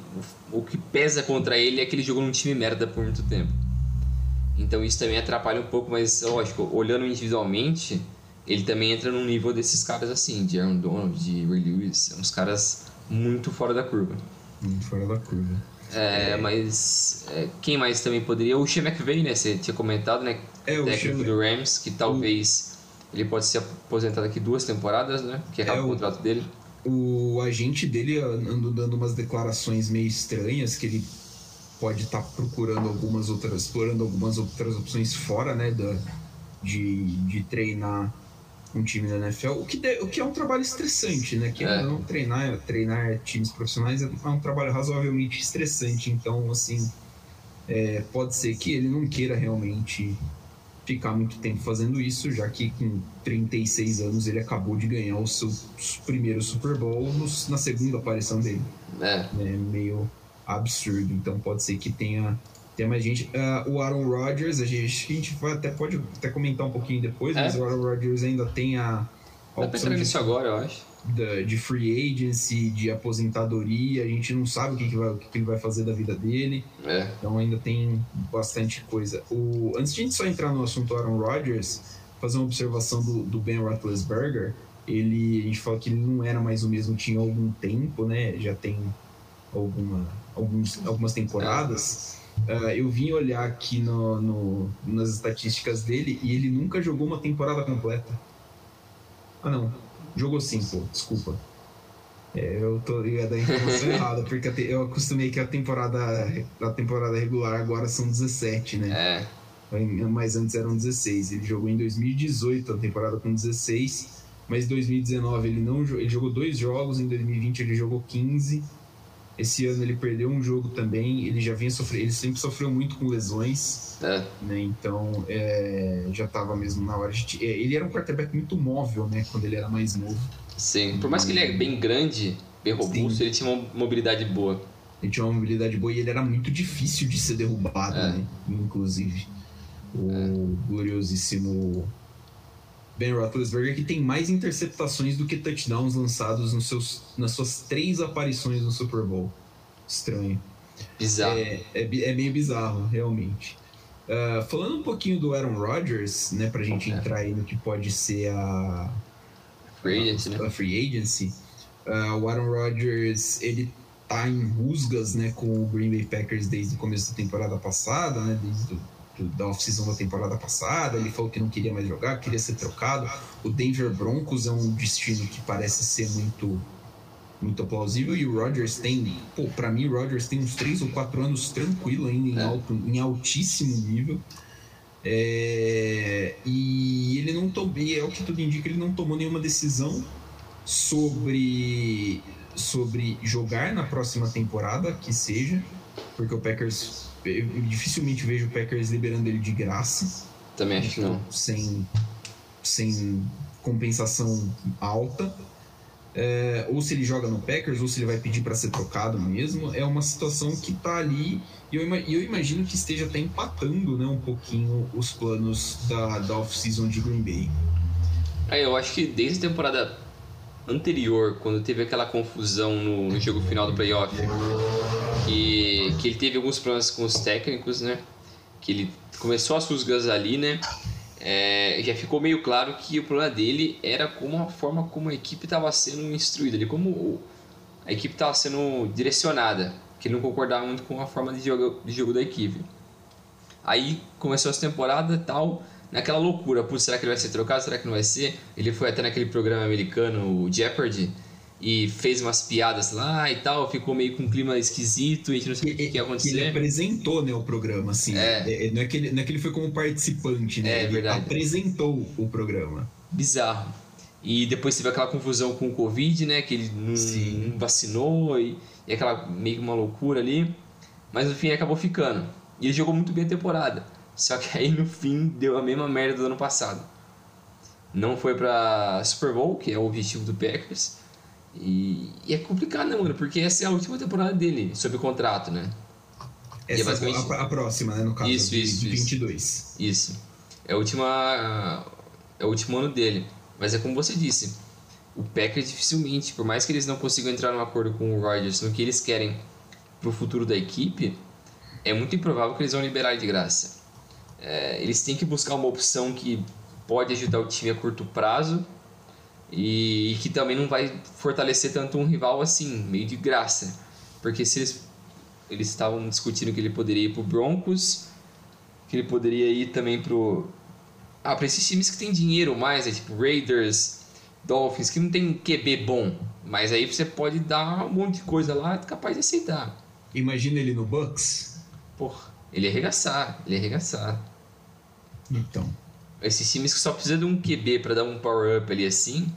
o, o que pesa contra ele é que ele jogou num time merda por muito tempo. Então isso também atrapalha um pouco, mas lógico, olhando individualmente, ele também entra num nível desses caras assim, de Aaron Donald, de Ray Lewis, uns caras muito fora da curva. Muito fora da curva. É, mas é, quem mais também poderia? O Sean McVay, né? Você tinha comentado, né? É, o técnico do Rams, que talvez o... ele pode ser aposentado daqui duas temporadas, né? Que acaba é, o contrato dele. O agente dele andou dando umas declarações meio estranhas que ele pode estar tá procurando algumas outras, explorando algumas outras opções fora, né? Da, de, de treinar um time da NFL, o que, de, o que é um trabalho estressante, né? Que é. não treinar, treinar times profissionais é um trabalho razoavelmente estressante. Então, assim, é, pode ser que ele não queira realmente ficar muito tempo fazendo isso, já que com 36 anos ele acabou de ganhar o seu primeiro Super Bowl na segunda aparição dele. É. é meio absurdo, então pode ser que tenha, tenha mais gente. Uh, o Aaron Rodgers, a gente, a gente vai, até pode até comentar um pouquinho depois, é. mas o Aaron Rodgers ainda tem a, a Dá opção de, agora, eu acho. De, de, free agency, de aposentadoria, a gente não sabe o que, que, vai, o que, que ele vai fazer da vida dele. É. Então ainda tem bastante coisa. O, antes de a gente só entrar no assunto Aaron Rodgers, fazer uma observação do, do Ben Roethlisberger, ele, a gente fala que ele não era mais o mesmo, tinha algum tempo, né? Já tem alguma, alguns, algumas temporadas. Uh, eu vim olhar aqui no, no, nas estatísticas dele e ele nunca jogou uma temporada completa. Ah, não. Jogou sim, pô. Desculpa. É, eu tô ia dar informação errada, porque eu acostumei que a temporada, a temporada regular agora são 17, né? É. Mas antes eram 16. Ele jogou em 2018 a temporada com 16, mas em 2019 ele não ele jogou dois jogos, em 2020 ele jogou 15 esse ano ele perdeu um jogo também, ele já vinha sofrendo, ele sempre sofreu muito com lesões, é. né? Então é, já estava mesmo na hora de. É, ele era um quarterback muito móvel, né? Quando ele era mais novo. Sim, por mais que ele é bem grande, bem robusto, Sim. ele tinha uma mobilidade boa. Ele tinha uma mobilidade boa e ele era muito difícil de ser derrubado, é. né? Inclusive. O é. gloriosíssimo Ben Roethlisberger, que tem mais interceptações do que touchdowns lançados nos seus, nas suas três aparições no Super Bowl. Estranho. Bizarro. É, é, é meio bizarro, realmente. Uh, falando um pouquinho do Aaron Rodgers, né, pra gente é. entrar aí no que pode ser a Free Agency, a, né? a free agency uh, o Aaron Rodgers, ele tá em rusgas, né, com o Green Bay Packers desde o começo da temporada passada, né, desde da off-season da temporada passada, ele falou que não queria mais jogar, queria ser trocado. O Denver Broncos é um destino que parece ser muito muito plausível e o Rodgers tem, pô, para mim o Rodgers tem uns 3 ou 4 anos tranquilo ainda em, é. alto, em altíssimo nível. É, e ele não tomou, é o que tudo indica, ele não tomou nenhuma decisão sobre sobre jogar na próxima temporada, que seja, porque o Packers eu dificilmente vejo o Packers liberando ele de graça. Também acho que não. Sem, sem compensação alta. É, ou se ele joga no Packers, ou se ele vai pedir para ser trocado mesmo. É uma situação que tá ali. E eu, eu, imagino que esteja até empatando né, um pouquinho os planos da, da off-season de Green Bay. É, eu acho que desde a temporada anterior, quando teve aquela confusão no, no jogo final do playoff, que, que ele teve alguns problemas com os técnicos, né? Que ele começou as rusgas ali, né? É, já ficou meio claro que o problema dele era como a forma como a equipe estava sendo instruída, ali, como a equipe estava sendo direcionada, que ele não concordava muito com a forma de jogo, de jogo da equipe. Aí começou essa temporada tal, naquela loucura, putz, será que ele vai ser trocado, será que não vai ser? Ele foi até naquele programa americano, o Jeopardy, e fez umas piadas lá e tal, ficou meio com um clima esquisito e a gente não sabia o que ia acontecer. Ele apresentou né, o programa, assim. É. É, é. não, é que ele, não é que ele foi como participante, né? É, ele verdade. apresentou o programa. Bizarro. E depois teve aquela confusão com o Covid, né? Que ele não, não vacinou e, e aquela meio que uma loucura ali. Mas no fim acabou ficando. E ele jogou muito bem a temporada. Só que aí no fim deu a mesma merda do ano passado. Não foi pra Super Bowl, que é o objetivo do Packers. E, e é complicado, né, mano? Porque essa é a última temporada dele, sob contrato, né? Essa é basicamente... a, a, próxima, né? No caso, isso, de, isso, de 22. Isso. É, a última, é o último ano dele. Mas é como você disse, o Packers dificilmente, por mais que eles não consigam entrar num acordo com o Rodgers no que eles querem pro futuro da equipe, é muito improvável que eles vão liberar de graça. É, eles têm que buscar uma opção que pode ajudar o time a curto prazo e, e que também não vai fortalecer tanto um rival assim, meio de graça. Porque se eles eles estavam discutindo que ele poderia ir pro Broncos, que ele poderia ir também pro ah, para esses times que tem dinheiro mais, é tipo Raiders, Dolphins, que não tem QB bom, mas aí você pode dar um monte de coisa lá, é capaz de aceitar. Imagina ele no Bucks. Porra, ele ia arregaçar, ele ia arregaçar. Então. Esses times que só precisam de um QB para dar um power up ali assim,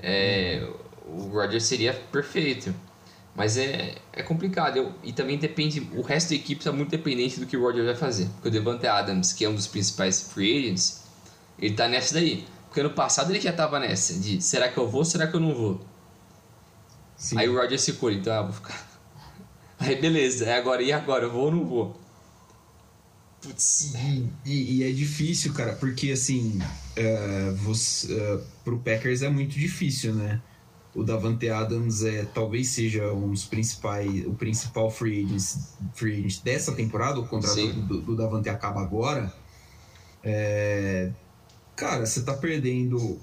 é, o Rodgers seria perfeito. Mas é, é complicado. Eu, e também depende. O resto da equipe está muito dependente do que o Rodgers vai fazer. Porque o Devante Adams, que é um dos principais free agents, ele tá nessa daí. Porque ano passado ele já tava nessa, de será que eu vou, será que eu não vou? Sim. Aí o Rodgers ficou, então ah, vou ficar. Aí beleza, é agora, e agora? Eu vou ou não vou? Putz. E, e, e, é difícil, cara, porque assim, uh, você, uh, pro Packers é muito difícil, né? O Davante Adams é, talvez seja um dos principais, o principal free agent, free agent dessa temporada, o contrato do, do Davante acaba agora. É, cara, você tá perdendo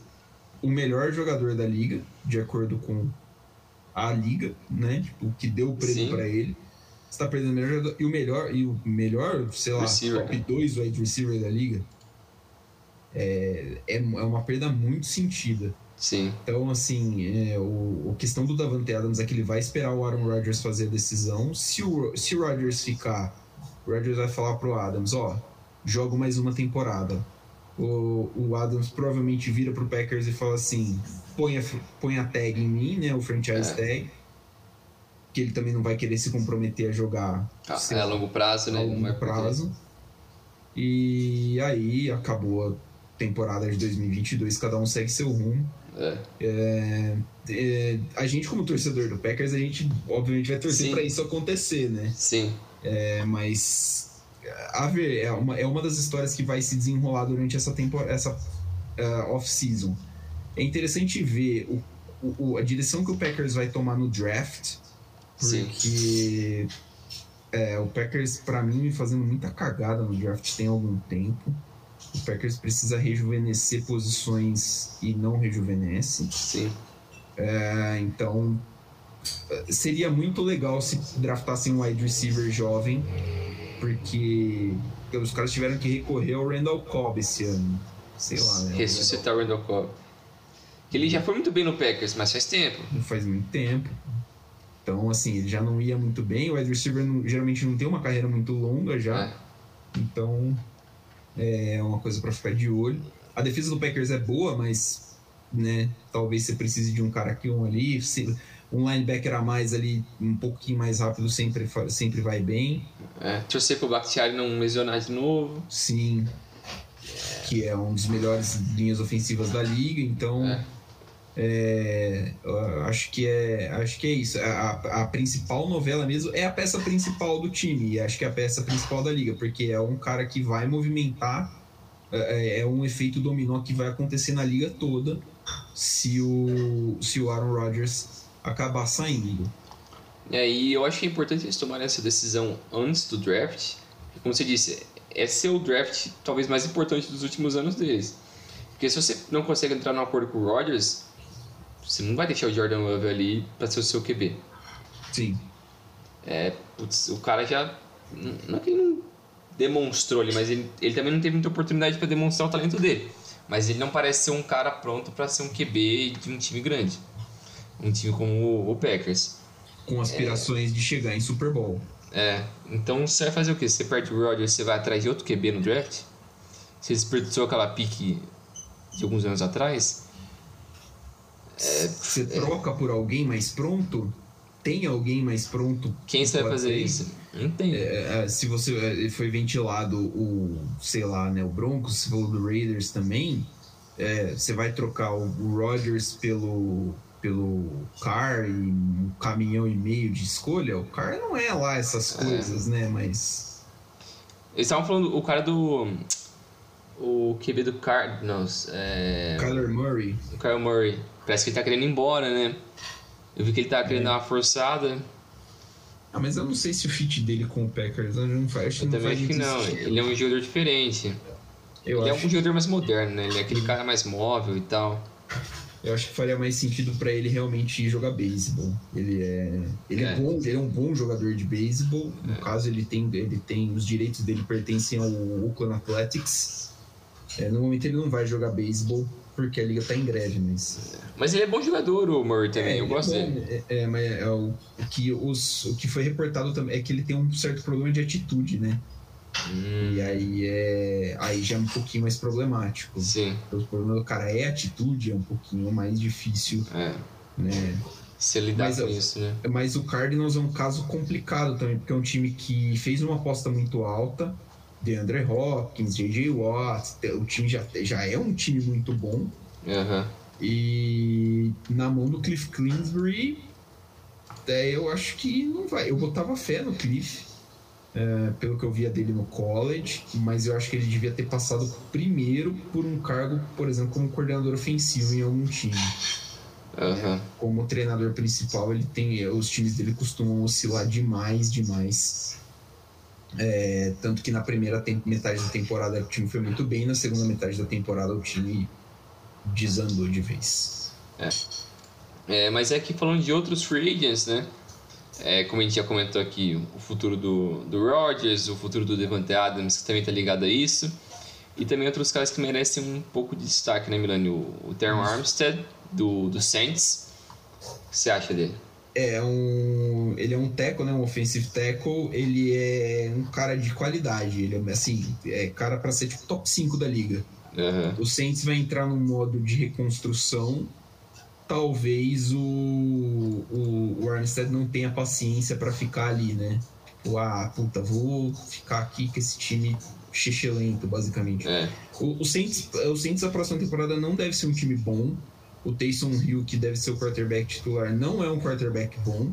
o melhor jogador da liga, de acordo com a liga, né? Tipo, o que deu o prêmio para ele. Você tá perdendo o melhor jogador, e o melhor, e o melhor, sei lá, receiver, top 2 né? wide receiver da liga. É, é, é uma perda muito sentida. Sim. Então, assim, é, o, a questão do Davante Adams é que ele vai esperar o Aaron Rodgers fazer a decisão. Se o, se o Rodgers ficar, o Rodgers vai falar pro Adams, ó, jogo mais uma temporada. O, o Adams provavelmente vira pro Packers e fala assim, põe a, põe a tag em mim, né, o franchise é. tag que ele também não vai querer se comprometer a jogar ah, é a longo prazo, né? A longo prazo. E aí acabou a temporada de 2022, cada um segue seu rumo. É. É, é, a gente, como torcedor do Packers, a gente obviamente vai torcer para isso acontecer, né? Sim. É, mas a ver, é uma, é uma das histórias que vai se desenrolar durante essa temporada, essa uh, off-season. É interessante ver o, o, a direção que o Packers vai tomar no draft porque é, o Packers, para mim, vem fazendo muita cagada no draft tem algum tempo. O Packers precisa rejuvenescer posições e não rejuvenesce. Sim. É, então, seria muito legal se draftassem um wide receiver jovem, porque os caras tiveram que recorrer ao Randall Cobb esse ano. Sei lá, né? Ressuscitar o Randall Cobb. Ele já foi muito bem no Packers, mas faz tempo. Faz muito tempo. Então, assim, ele já não ia muito bem. O wide receiver não, geralmente não tem uma carreira muito longa já. É. Então, é uma coisa para ficar de olho. A defesa do Packers é boa, mas, né, talvez você precise de um cara aqui, um ali. Um linebacker a mais ali, um pouquinho mais rápido, sempre, sempre vai bem. É, torcer pro Bakhtiari não lesionar de novo. Sim. Que é um dos melhores linhas ofensivas da liga, então. É é, acho que é acho que é isso. A, a, principal novela mesmo é a peça principal do time. E acho que é a peça principal da liga, porque é um cara que vai movimentar. É, é um efeito dominó que vai acontecer na liga toda se o, se o Aaron Rodgers acabar saindo. É, e eu acho que é importante eles tomarem essa decisão antes do draft. Como você disse, é ser o draft talvez mais importante dos últimos anos deles. Porque se você não consegue entrar num acordo com o Rodgers, você não vai deixar o Jordan Love ali para ser o seu QB. Sim. É, putz, o cara já. Não é que ele não demonstrou ali, mas ele, ele também não teve muita oportunidade para demonstrar o talento dele. Mas ele não parece ser um cara pronto para ser um QB de um time grande. Um time como o, Packers. Com aspirações é, de chegar em Super Bowl. É, então você vai fazer o quê? Você perde o Rodgers, você vai atrás de outro QB no draft? Você desperdiçou aquela pique de alguns anos atrás? É, você troca por alguém mais pronto? Tem alguém mais pronto? Quem você vai fazer ter? isso? Não tem. É, é, se você é, foi ventilado o, sei lá, né, o Broncos, se falou do Raiders também, é, você vai trocar o, o Rodgers pelo pelo Car e um caminhão e meio de escolha, o Car não é lá essas é. coisas, né? Mas. Eles estavam falando, o cara do. O QB do Cardinals. É... Kyler Murray. O Kyler Murray. Parece que ele tá querendo ir embora, né? Eu vi que ele tá querendo é. dar uma forçada. Ah, mas eu não sei se o fit dele com o Packers não faz. Eu não também acho que não. Sentido. Ele é um jogador diferente. Eu ele acho... é um jogador mais moderno, né? Ele é aquele cara mais móvel e tal. Eu acho que faria mais sentido para ele realmente jogar beisebol. Ele é, ele é. é. bom, ele é um bom jogador de beisebol. No é. caso, ele tem, ele tem os direitos dele pertencem ao Oakland Athletics. É, no momento ele não vai jogar beisebol porque a liga tá em greve, mas. Mas ele é bom jogador, o Murray também, é, eu gosto é dele. É, é, mas é, o, o, que os, o que foi reportado também é que ele tem um certo problema de atitude, né? Hum. E aí é. Aí já é um pouquinho mais problemático. Sim. O problema do cara é atitude, é um pouquinho mais difícil. É. Né? Se lidar mas, com isso, né? Mas o Cardinals é um caso complicado também, porque é um time que fez uma aposta muito alta, de Andre Hopkins, J.J. Watt, o time já, já é um time muito bom. Uhum. E na mão do Cliff Clinsbury, é, eu acho que não vai. Eu botava fé no Cliff, é, pelo que eu via dele no college, mas eu acho que ele devia ter passado primeiro por um cargo, por exemplo, como coordenador ofensivo em algum time. Uhum. Como treinador principal, ele tem. Os times dele costumam oscilar demais, demais. É, tanto que na primeira metade da temporada o time foi muito bem, na segunda metade da temporada o time desandou de vez. É. é mas é que falando de outros free agents, né? É, como a gente já comentou aqui, o futuro do, do Rodgers, o futuro do Devante Adams, que também está ligado a isso. E também outros caras que merecem um pouco de destaque, né, Milani? O, o Terron Armstead, do, do Saints. O que você acha dele? É um, ele é um tackle, né, um offensive tackle. Ele é um cara de qualidade. Ele é assim, é cara para ser tipo top 5 da liga. Uhum. O Saints vai entrar num modo de reconstrução. Talvez o, o, o Armstead não tenha paciência para ficar ali, né? Tipo, ah, puta, vou ficar aqui com esse time lento, basicamente. É. O, o, Saints, o Saints, a próxima temporada não deve ser um time bom. O Taysom Hill, que deve ser o quarterback titular, não é um quarterback bom.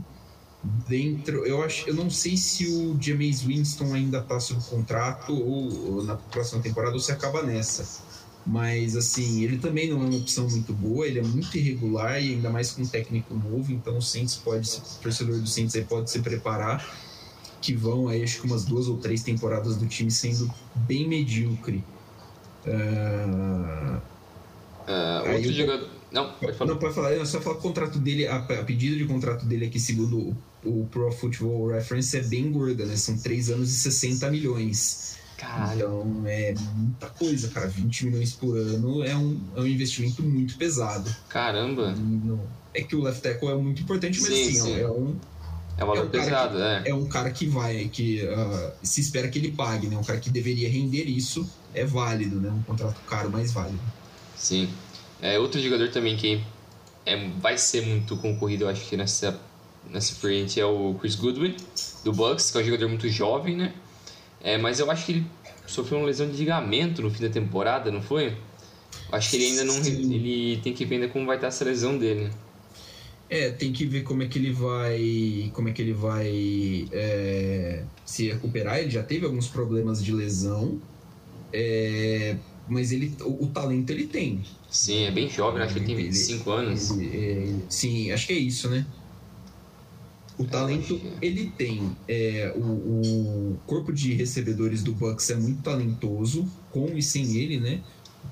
Dentro, eu acho, eu não sei se o James Winston ainda está sob contrato ou, ou, na próxima temporada ou se acaba nessa. Mas assim, ele também não é uma opção muito boa, ele é muito irregular e ainda mais com um técnico novo, então o Saints pode, o torcedor do Saints aí pode se preparar que vão aí acho que umas duas ou três temporadas do time sendo bem medíocre. Uh, uh, outro jogador não, pode falar. Não, pode falar. Eu só que o contrato dele, a, a pedido de contrato dele aqui, segundo o, o Pro Football Reference, é bem gorda, né? São 3 anos e 60 milhões. Caralho. Então é muita coisa, cara. 20 milhões por ano é um, é um investimento muito pesado. Caramba! É que o left tackle é muito importante, mas sim, assim, sim. é um. É valor é um pesado, que, é. É um cara que vai, que uh, se espera que ele pague, né? Um cara que deveria render isso é válido, né? Um contrato caro, mas válido. Sim. É, outro jogador também que é, vai ser muito concorrido, eu acho que nessa, nessa frente é o Chris Goodwin, do Bucks, que é um jogador muito jovem, né? É, mas eu acho que ele sofreu uma lesão de ligamento no fim da temporada, não foi? Acho que ele ainda não. Ele tem que ver ainda como vai estar essa lesão dele. É, tem que ver como é que ele vai. Como é que ele vai é, se recuperar. Ele já teve alguns problemas de lesão. É, mas ele, o, o, talento ele tem. Sim, é bem jovem, acho que ele tem 25 ele, anos. Ele, é, sim, acho que é isso, né? O talento ele tem. É, o, o, corpo de recebedores do Bucks é muito talentoso, com e sem ele, né?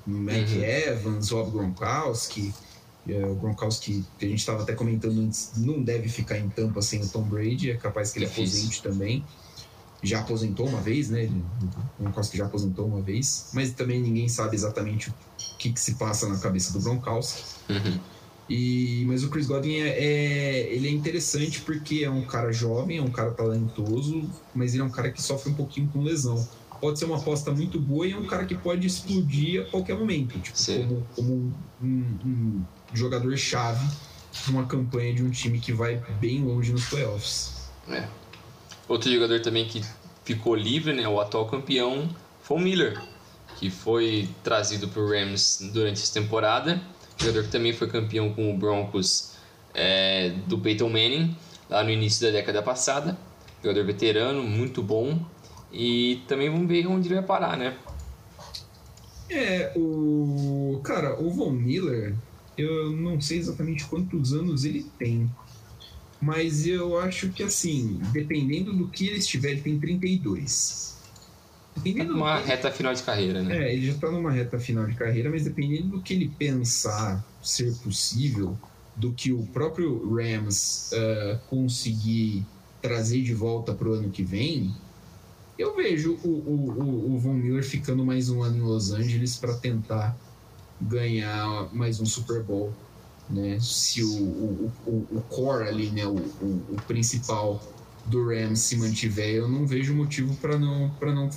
Matt uhum. Evans, Rob Gronkowski. É, o Gronkowski, que a gente estava até comentando antes, não deve ficar em tampa sem o Tom Brady, é capaz que ele Difícil. aposente também já aposentou uma vez, né? O Gronkowski já aposentou uma vez, mas também ninguém sabe exatamente o que, que se passa na cabeça do Gronkowski. Uhum. E, mas o Chris Godwin é, é, ele é interessante porque é um cara jovem, é um cara talentoso, mas ele é um cara que sofre um pouquinho com lesão. Pode ser uma aposta muito boa e é um cara que pode explodir a qualquer momento, tipo, como, como um, um, um jogador chave para uma campanha de um time que vai bem longe nos playoffs. É. Outro jogador também que ficou livre, né, o atual campeão, foi o Miller, que foi trazido para o Rams durante essa temporada. Jogador que também foi campeão com o Broncos é, do Peyton Manning, lá no início da década passada. Jogador veterano, muito bom. E também vamos ver onde ele vai parar, né? É, o. Cara, o Von Miller, eu não sei exatamente quantos anos ele tem. Mas eu acho que, assim, dependendo do que ele estiver, ele tem 32. Dependendo tá numa reta final de carreira, né? É, ele já está numa reta final de carreira, mas dependendo do que ele pensar ser possível, do que o próprio Rams uh, conseguir trazer de volta para o ano que vem, eu vejo o, o, o Von Miller ficando mais um ano em Los Angeles para tentar ganhar mais um Super Bowl né? Se o, o, o, o core ali, né? O, o, o, principal do Rams se mantiver, eu não vejo motivo para não para não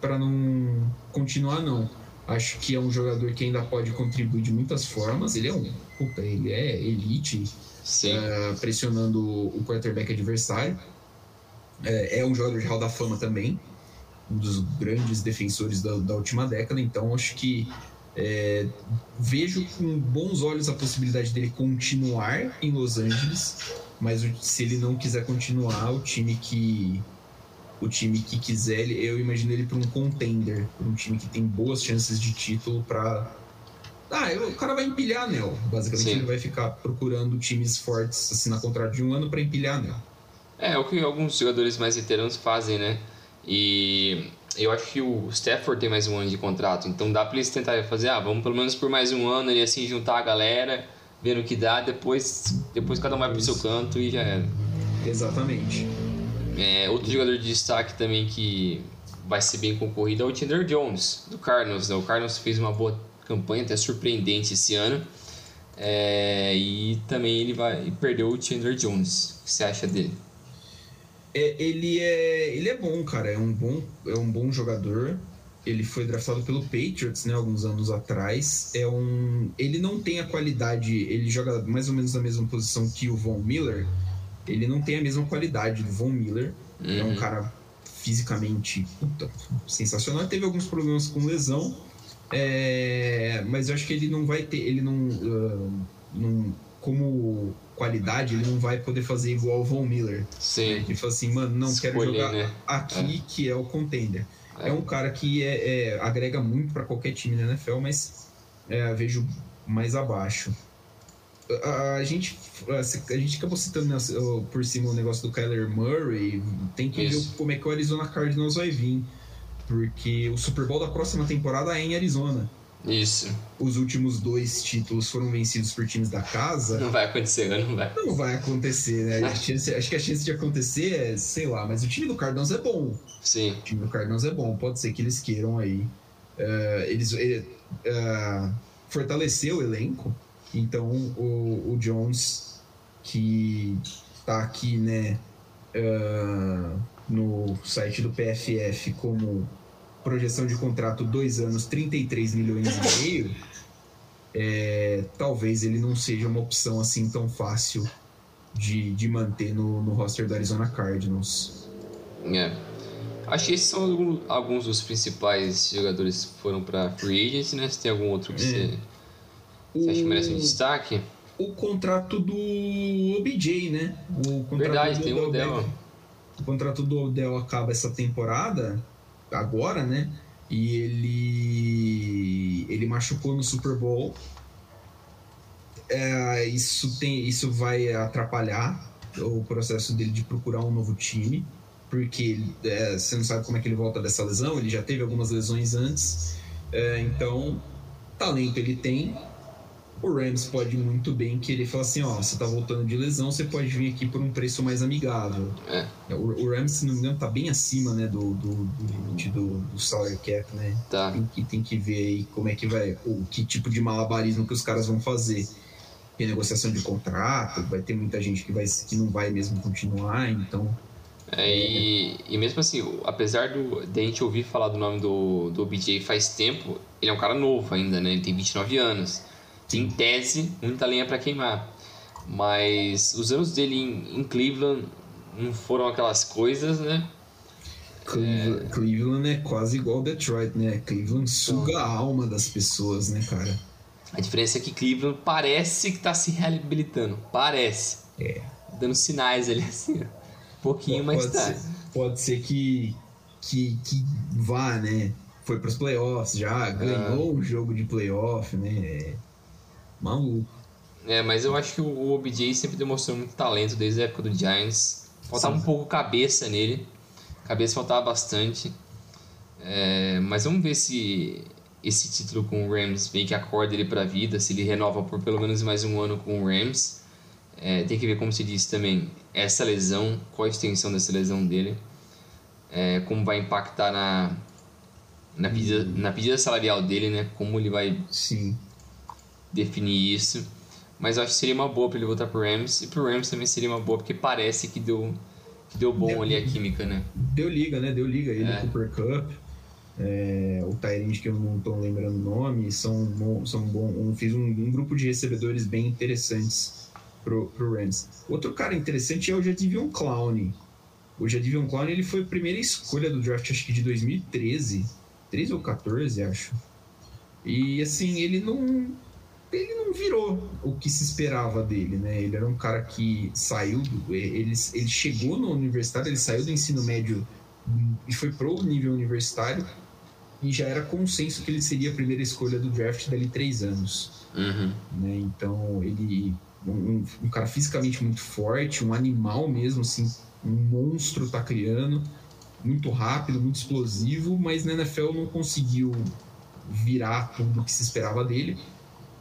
para não continuar não. Acho que é um jogador que ainda pode contribuir de muitas formas. Ele é um, puta, ele é elite uh, pressionando o quarterback adversário. É, é, um jogador de Hall da Fama também, um dos grandes defensores da, da última década, então acho que é, vejo com bons olhos a possibilidade dele continuar em Los Angeles, mas se ele não quiser continuar, o time que o time que quiser, eu imagino ele para um contender, para um time que tem boas chances de título para ah, o cara vai empilhar anel. Basicamente, Sim. ele vai ficar procurando times fortes, assinar contrato de um ano para empilhar anel. É, é o que alguns jogadores mais veteranos fazem, né? E eu acho que o Stafford tem mais um ano de contrato, então dá para eles tentarem fazer, ah, vamos pelo menos por mais um ano e assim juntar a galera, vendo o que dá, depois, depois cada um vai pro seu canto e já era. Exatamente. É, outro jogador de destaque também que vai ser bem concorrido é o Chandler Jones, do Cardinals. Né? O Cardinals fez uma boa campanha, até surpreendente esse ano. É, e também ele vai perdeu o Chandler Jones. O que você acha dele? É, ele, é, ele é bom, cara. É um bom, é um bom jogador. Ele foi draftado pelo Patriots, né, alguns anos atrás. É um, ele não tem a qualidade. Ele joga mais ou menos na mesma posição que o Von Miller. Ele não tem a mesma qualidade do Von Miller. Uhum. É um uhum. cara fisicamente puta, sensacional. Teve alguns problemas com lesão, é, mas eu acho que ele não vai ter, ele não, uh, não como qualidade, ele não vai poder fazer igual o Von Miller. Sim. Ele fala assim, mano, não Escolher, quero jogar né? aqui, é. que é o contender. É. é um cara que é, é agrega muito para qualquer time na NFL, mas é, vejo mais abaixo. A, a, gente, a, a gente acabou citando né, por cima o negócio do Kyler Murray. Tem que Isso. ver como é que o Arizona Cardinals vai vir. Porque o Super Bowl da próxima temporada é em Arizona. Isso. Os últimos dois títulos foram vencidos por times da casa. Não vai acontecer, não vai. Não vai acontecer, né? Chance, acho que a chance de acontecer é, sei lá, mas o time do Cardinals é bom. Sim. O time do Cardinals é bom, pode ser que eles queiram aí. Uh, eles uh, fortalecer o elenco. Então o, o Jones, que tá aqui, né, uh, no site do PFF como projeção de contrato dois anos, 33 milhões e meio, é, talvez ele não seja uma opção assim tão fácil de, de manter no, no roster do Arizona Cardinals. É. Acho que esses são alguns dos principais jogadores que foram para free agents, né? Se tem algum outro que é. você, você acha que merece um destaque? O contrato do OBJ, né? O contrato Verdade, do tem o Odell. O contrato do Odell acaba essa temporada agora, né? E ele ele machucou no Super Bowl. É, isso tem isso vai atrapalhar o processo dele de procurar um novo time, porque é, você não sabe como é que ele volta dessa lesão. Ele já teve algumas lesões antes, é, então talento ele tem, o Rams pode muito bem querer falar assim, ó, você tá voltando de lesão, você pode vir aqui por um preço mais amigável. É. O, o Rams, se não me engano, tá bem acima, né, do, do, do do, do salary cap, né? Tá. Tem que, tem que ver aí como é que vai, o que tipo de malabarismo que os caras vão fazer. Renegociação de contrato, vai ter muita gente que, vai, que não vai mesmo continuar, então... É, e, e mesmo assim, apesar do, de a gente ouvir falar do nome do, do OBJ faz tempo, ele é um cara novo ainda, né? Ele tem 29 anos em tese, muita lenha para queimar. Mas os anos dele em, em, Cleveland não foram aquelas coisas, né? Cleveland é, Cleveland é quase igual Detroit, né? Cleveland suga então, a alma das pessoas, né, cara? A diferença é que Cleveland parece que tá se reabilitando. Parece. É. Dando sinais ali assim. Um pouquinho mais tarde. Ser, pode ser que, que, que vá, né? Foi pros playoffs já, ganhou ah. um jogo de playoff, né? É maluco. É, mas eu acho que o OBJ sempre demonstrou muito talento desde a época do Giants. Faltava Sim. um pouco cabeça nele. Cabeça faltava bastante. É, mas vamos ver se esse título com o Rams vem que acorda ele para a vida, se ele renova por pelo menos mais um ano com o Rams. É, tem que ver como se diz também essa lesão, qual a extensão dessa lesão dele, é, como vai impactar na, na, pedida, na pedida salarial dele, né? Como ele vai Sim definir isso. Mas eu acho que seria uma boa para ele voltar pro Rams. E pro Rams também seria uma boa, porque parece que deu, que deu bom deu, ali a química, né? Deu liga, né? Deu liga ele, é. Cooper Cup. É, o Tyrande, que eu não estou lembrando o nome, são, são bom, um, fiz um, um, grupo de recebedores bem interessantes pro, pro Rams. Outro cara interessante é o Jadivion Clown. O Jadivion Clown ele foi a primeira escolha do draft, acho que de 2013. 13 ou 14, acho. E assim, ele não. Ele não virou o que se esperava dele, né? Ele era um cara que saiu. Do, ele, ele chegou no universitário, ele saiu do ensino médio e foi pro nível universitário. E já era consenso que ele seria a primeira escolha do draft dali três anos. Uhum. Né? Então, ele. Um, um cara fisicamente muito forte, um animal mesmo, assim, um monstro criando, muito rápido, muito explosivo, mas na NFL não conseguiu virar tudo o que se esperava dele.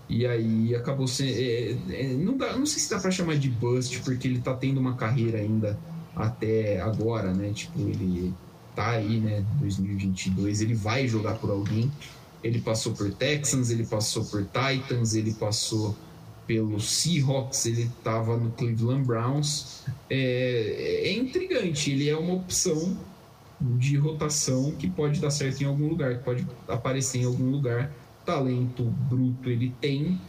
E aí acabou sendo. É, é, não, dá, não sei se dá para chamar de bust, porque ele tá tendo uma carreira ainda até agora, né? Tipo, ele tá aí, né? 2022, ele vai jogar por alguém. Ele passou por Texans, ele passou por Titans, ele passou pelo Seahawks, ele estava no Cleveland Browns. É, é, intrigante, ele é uma opção de rotação que pode dar certo em algum lugar, que pode aparecer em algum lugar. Talento bruto ele tem,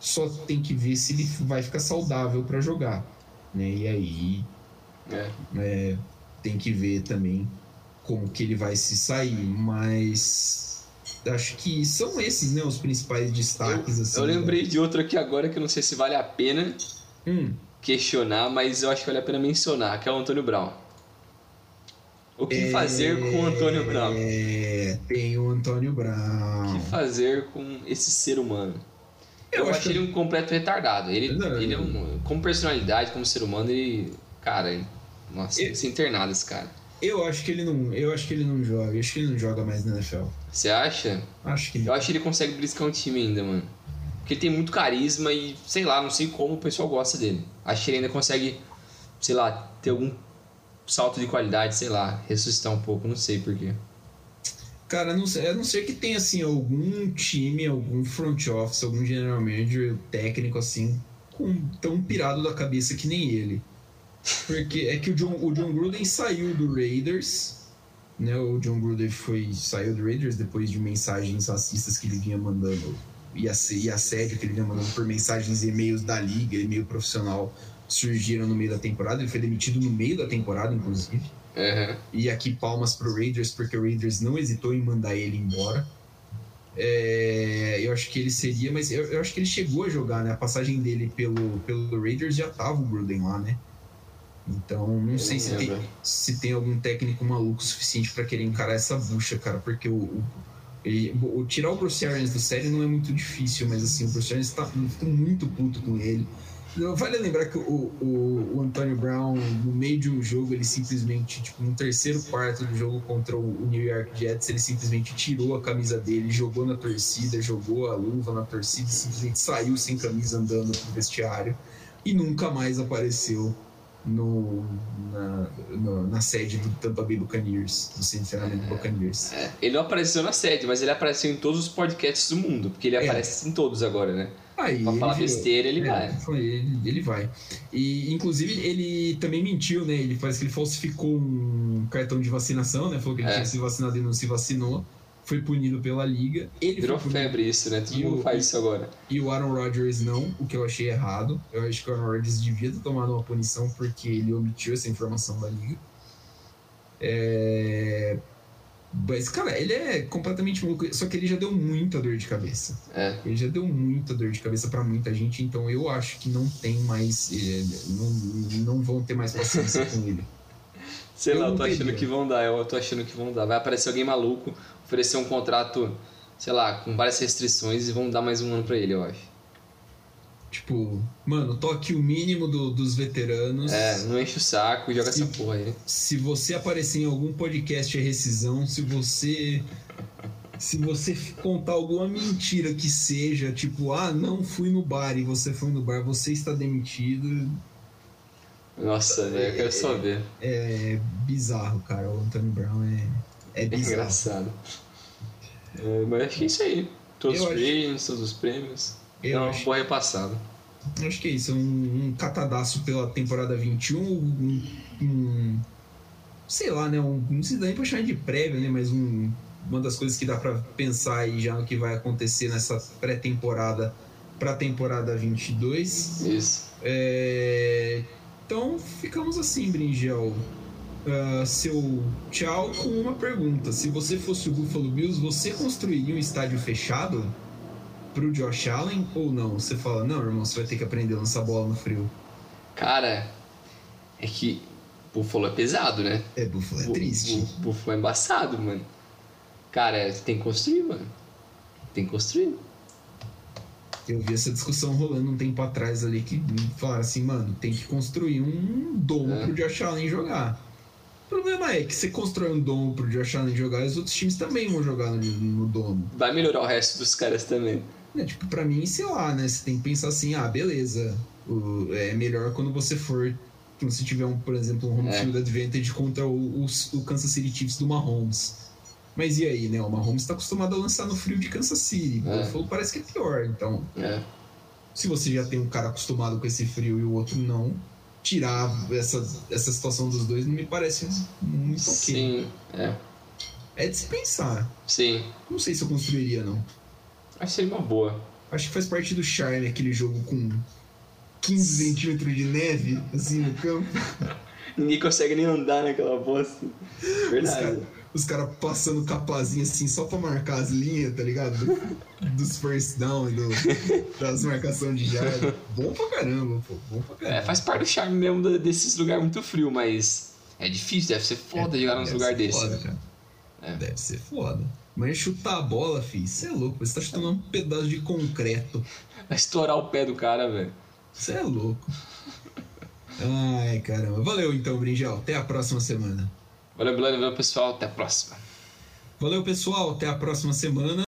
só tem que ver se ele vai ficar saudável para jogar. Né? E aí é. É, tem que ver também como que ele vai se sair, mas acho que são esses né, os principais destaques. Eu, assim, eu lembrei né? de outro aqui agora que eu não sei se vale a pena hum. questionar, mas eu acho que vale a pena mencionar, que é o Antônio Brown. O que é... fazer com o Antônio Brown? É, tem o Antônio Brown. O que fazer com esse ser humano? Eu, eu acho ele um completo retardado. Ele, não, ele é um, como personalidade, como ser humano, ele. Cara, ele, nossa, que ser internado esse cara. Eu acho que ele não. Eu acho que ele não joga. Eu acho que ele não joga mais na NFL. Você acha? Acho que não. Eu acho que ele consegue briscar um time ainda, mano. Porque ele tem muito carisma e, sei lá, não sei como o pessoal gosta dele. Acho que ele ainda consegue, sei lá, ter algum salto de qualidade, sei lá, ressuscitar um pouco, não sei porquê. Cara, a não, ser, a não ser que tenha, assim, algum time, algum front office, algum general manager técnico, assim, com, tão pirado da cabeça que nem ele. Porque é que o John, o John Gruden saiu do Raiders, né? O John Gruden foi, saiu do Raiders depois de mensagens racistas que ele vinha mandando e, e assédio que ele vinha mandando por mensagens e e-mails da liga, e-mail profissional surgiram no meio da temporada. Ele foi demitido no meio da temporada, inclusive. Uhum. E aqui palmas pro Raiders, porque o Raiders não hesitou em mandar ele embora. É, eu acho que ele seria, mas eu, eu, acho que ele chegou a jogar, né? A passagem dele pelo, pelo Raiders já tava o Gruden lá, né? Então, não eu sei não se, tem, se tem algum técnico maluco suficiente para querer encarar essa bucha, cara, porque o, o, ele, o tirar o Bruce Arians do série não é muito difícil, mas assim, o Bruce Arians tá muito puto com ele. Vale lembrar que o, o, o, Antônio Brown, no meio de um jogo, ele simplesmente, tipo, no terceiro quarto do jogo contra o New York Jets, ele simplesmente tirou a camisa dele, jogou na torcida, jogou a luva na torcida, simplesmente saiu sem camisa andando pro vestiário e nunca mais apareceu no, na, no, na sede do Tampa Bay Buccaneers, do treinamento do Buccaneers. É, ele não apareceu na sede, mas ele apareceu em todos os podcasts do mundo, porque ele é. aparece em todos agora, né? Aí, pra falar besteira, ele é, vai. Foi, ele, ele vai. E, inclusive, ele também mentiu, né? Ele parece que ele falsificou um cartão de vacinação, né? Falou que ele é. tinha se vacinado e não se vacinou. Foi punido pela liga. Ele Virou febre isso, né? Todo mundo faz isso agora. E o Aaron Rodgers não, o que eu achei errado. Eu acho que o Aaron Rodgers devia ter tomado uma punição porque ele omitiu essa informação da liga. É mas, cara, ele é completamente maluco. Só que ele já deu muita dor de cabeça. É. Ele já deu muita dor de cabeça para muita gente, então eu acho que não tem mais. Eh, não, não vão ter mais paciência com ele. Sei eu lá, eu tô achando que vão dar, eu tô achando que vão dar. Vai aparecer alguém maluco, oferecer um contrato, sei lá, com várias restrições e vão dar mais um ano para ele, eu acho. Tipo, mano, toque o mínimo do, dos veteranos. É, não enche o saco e joga se, essa porra aí. Se você aparecer em algum podcast é rescisão, se você. Se você contar alguma mentira que seja, tipo, ah, não fui no bar e você foi no bar, você está demitido. Nossa, velho, eu quero só ver. É, é, bizarro, cara. O Antônio Brown é, é bizarro. É engraçado. É, mas acho que é isso aí. Todos os prêmios, todos os prêmios. Eu Não, acho, boa repassada. Acho que é isso, um, um catadaço pela temporada 21, um, um sei lá, né, um, não se dá nem pra chamar de prévio, né, mas um, uma das coisas que dá para pensar aí já no que vai acontecer nessa pré-temporada para a temporada 22. Isso. É... Então ficamos assim, Bringel. Uh, seu tchau com uma pergunta. Se você fosse o Buffalo Bills, você construiria um estádio fechado pro Josh Allen ou não? Você fala, não, irmão, você vai ter que aprender a lançar bola no frio. Cara, é que Buffalo é pesado, né? É, Buffalo é triste. Buffalo é embaçado, mano. Cara, tem que construir, mano. Tem que construir. Eu vi essa discussão rolando um tempo atrás ali que falaram assim, mano, tem que construir um domo é. pro Josh Allen jogar. O problema é que você constrói um domo pro Josh Allen jogar, os outros times também vão jogar no, no domo. Vai melhorar o resto dos caras também. É, tipo, pra mim, sei lá, né? Você tem que pensar assim, ah, beleza. O, é melhor quando você for. Quando você tiver, um, por exemplo, um home é. field advantage contra o, o, o Kansas City Chiefs do Mahomes. Mas e aí, né? O Mahomes está acostumado a lançar no frio de Kansas City. É. O Buffalo parece que é pior. Então, é. se você já tem um cara acostumado com esse frio e o outro não, tirar essa, essa situação dos dois não me parece muito ok. Sim, é. É de se pensar. Sim. Não sei se eu construiria, não. Acho que seria uma boa. Acho que faz parte do charme aquele jogo com 15 centímetros de neve, assim, no campo. Ninguém consegue nem andar naquela bosta. Verdade os caras passando capazinha assim só pra marcar as linhas, tá ligado? dos first down e do, das marcações de jarda. Bom pra caramba, pô. Bom pra caramba. É, faz parte do charme mesmo desses lugares muito frio, mas é difícil, deve ser foda é, jogar nos lugares desses. Foda, cara. É. Deve ser foda. Mas chutar a bola, filho, você é louco. Você tá chutando um pedaço de concreto. Vai estourar o pé do cara, velho. Você é louco. Ai, caramba. Valeu então, Brinjal. Até a próxima semana. Valeu, Bilane. Valeu, pessoal. Até a próxima. Valeu, pessoal. Até a próxima semana.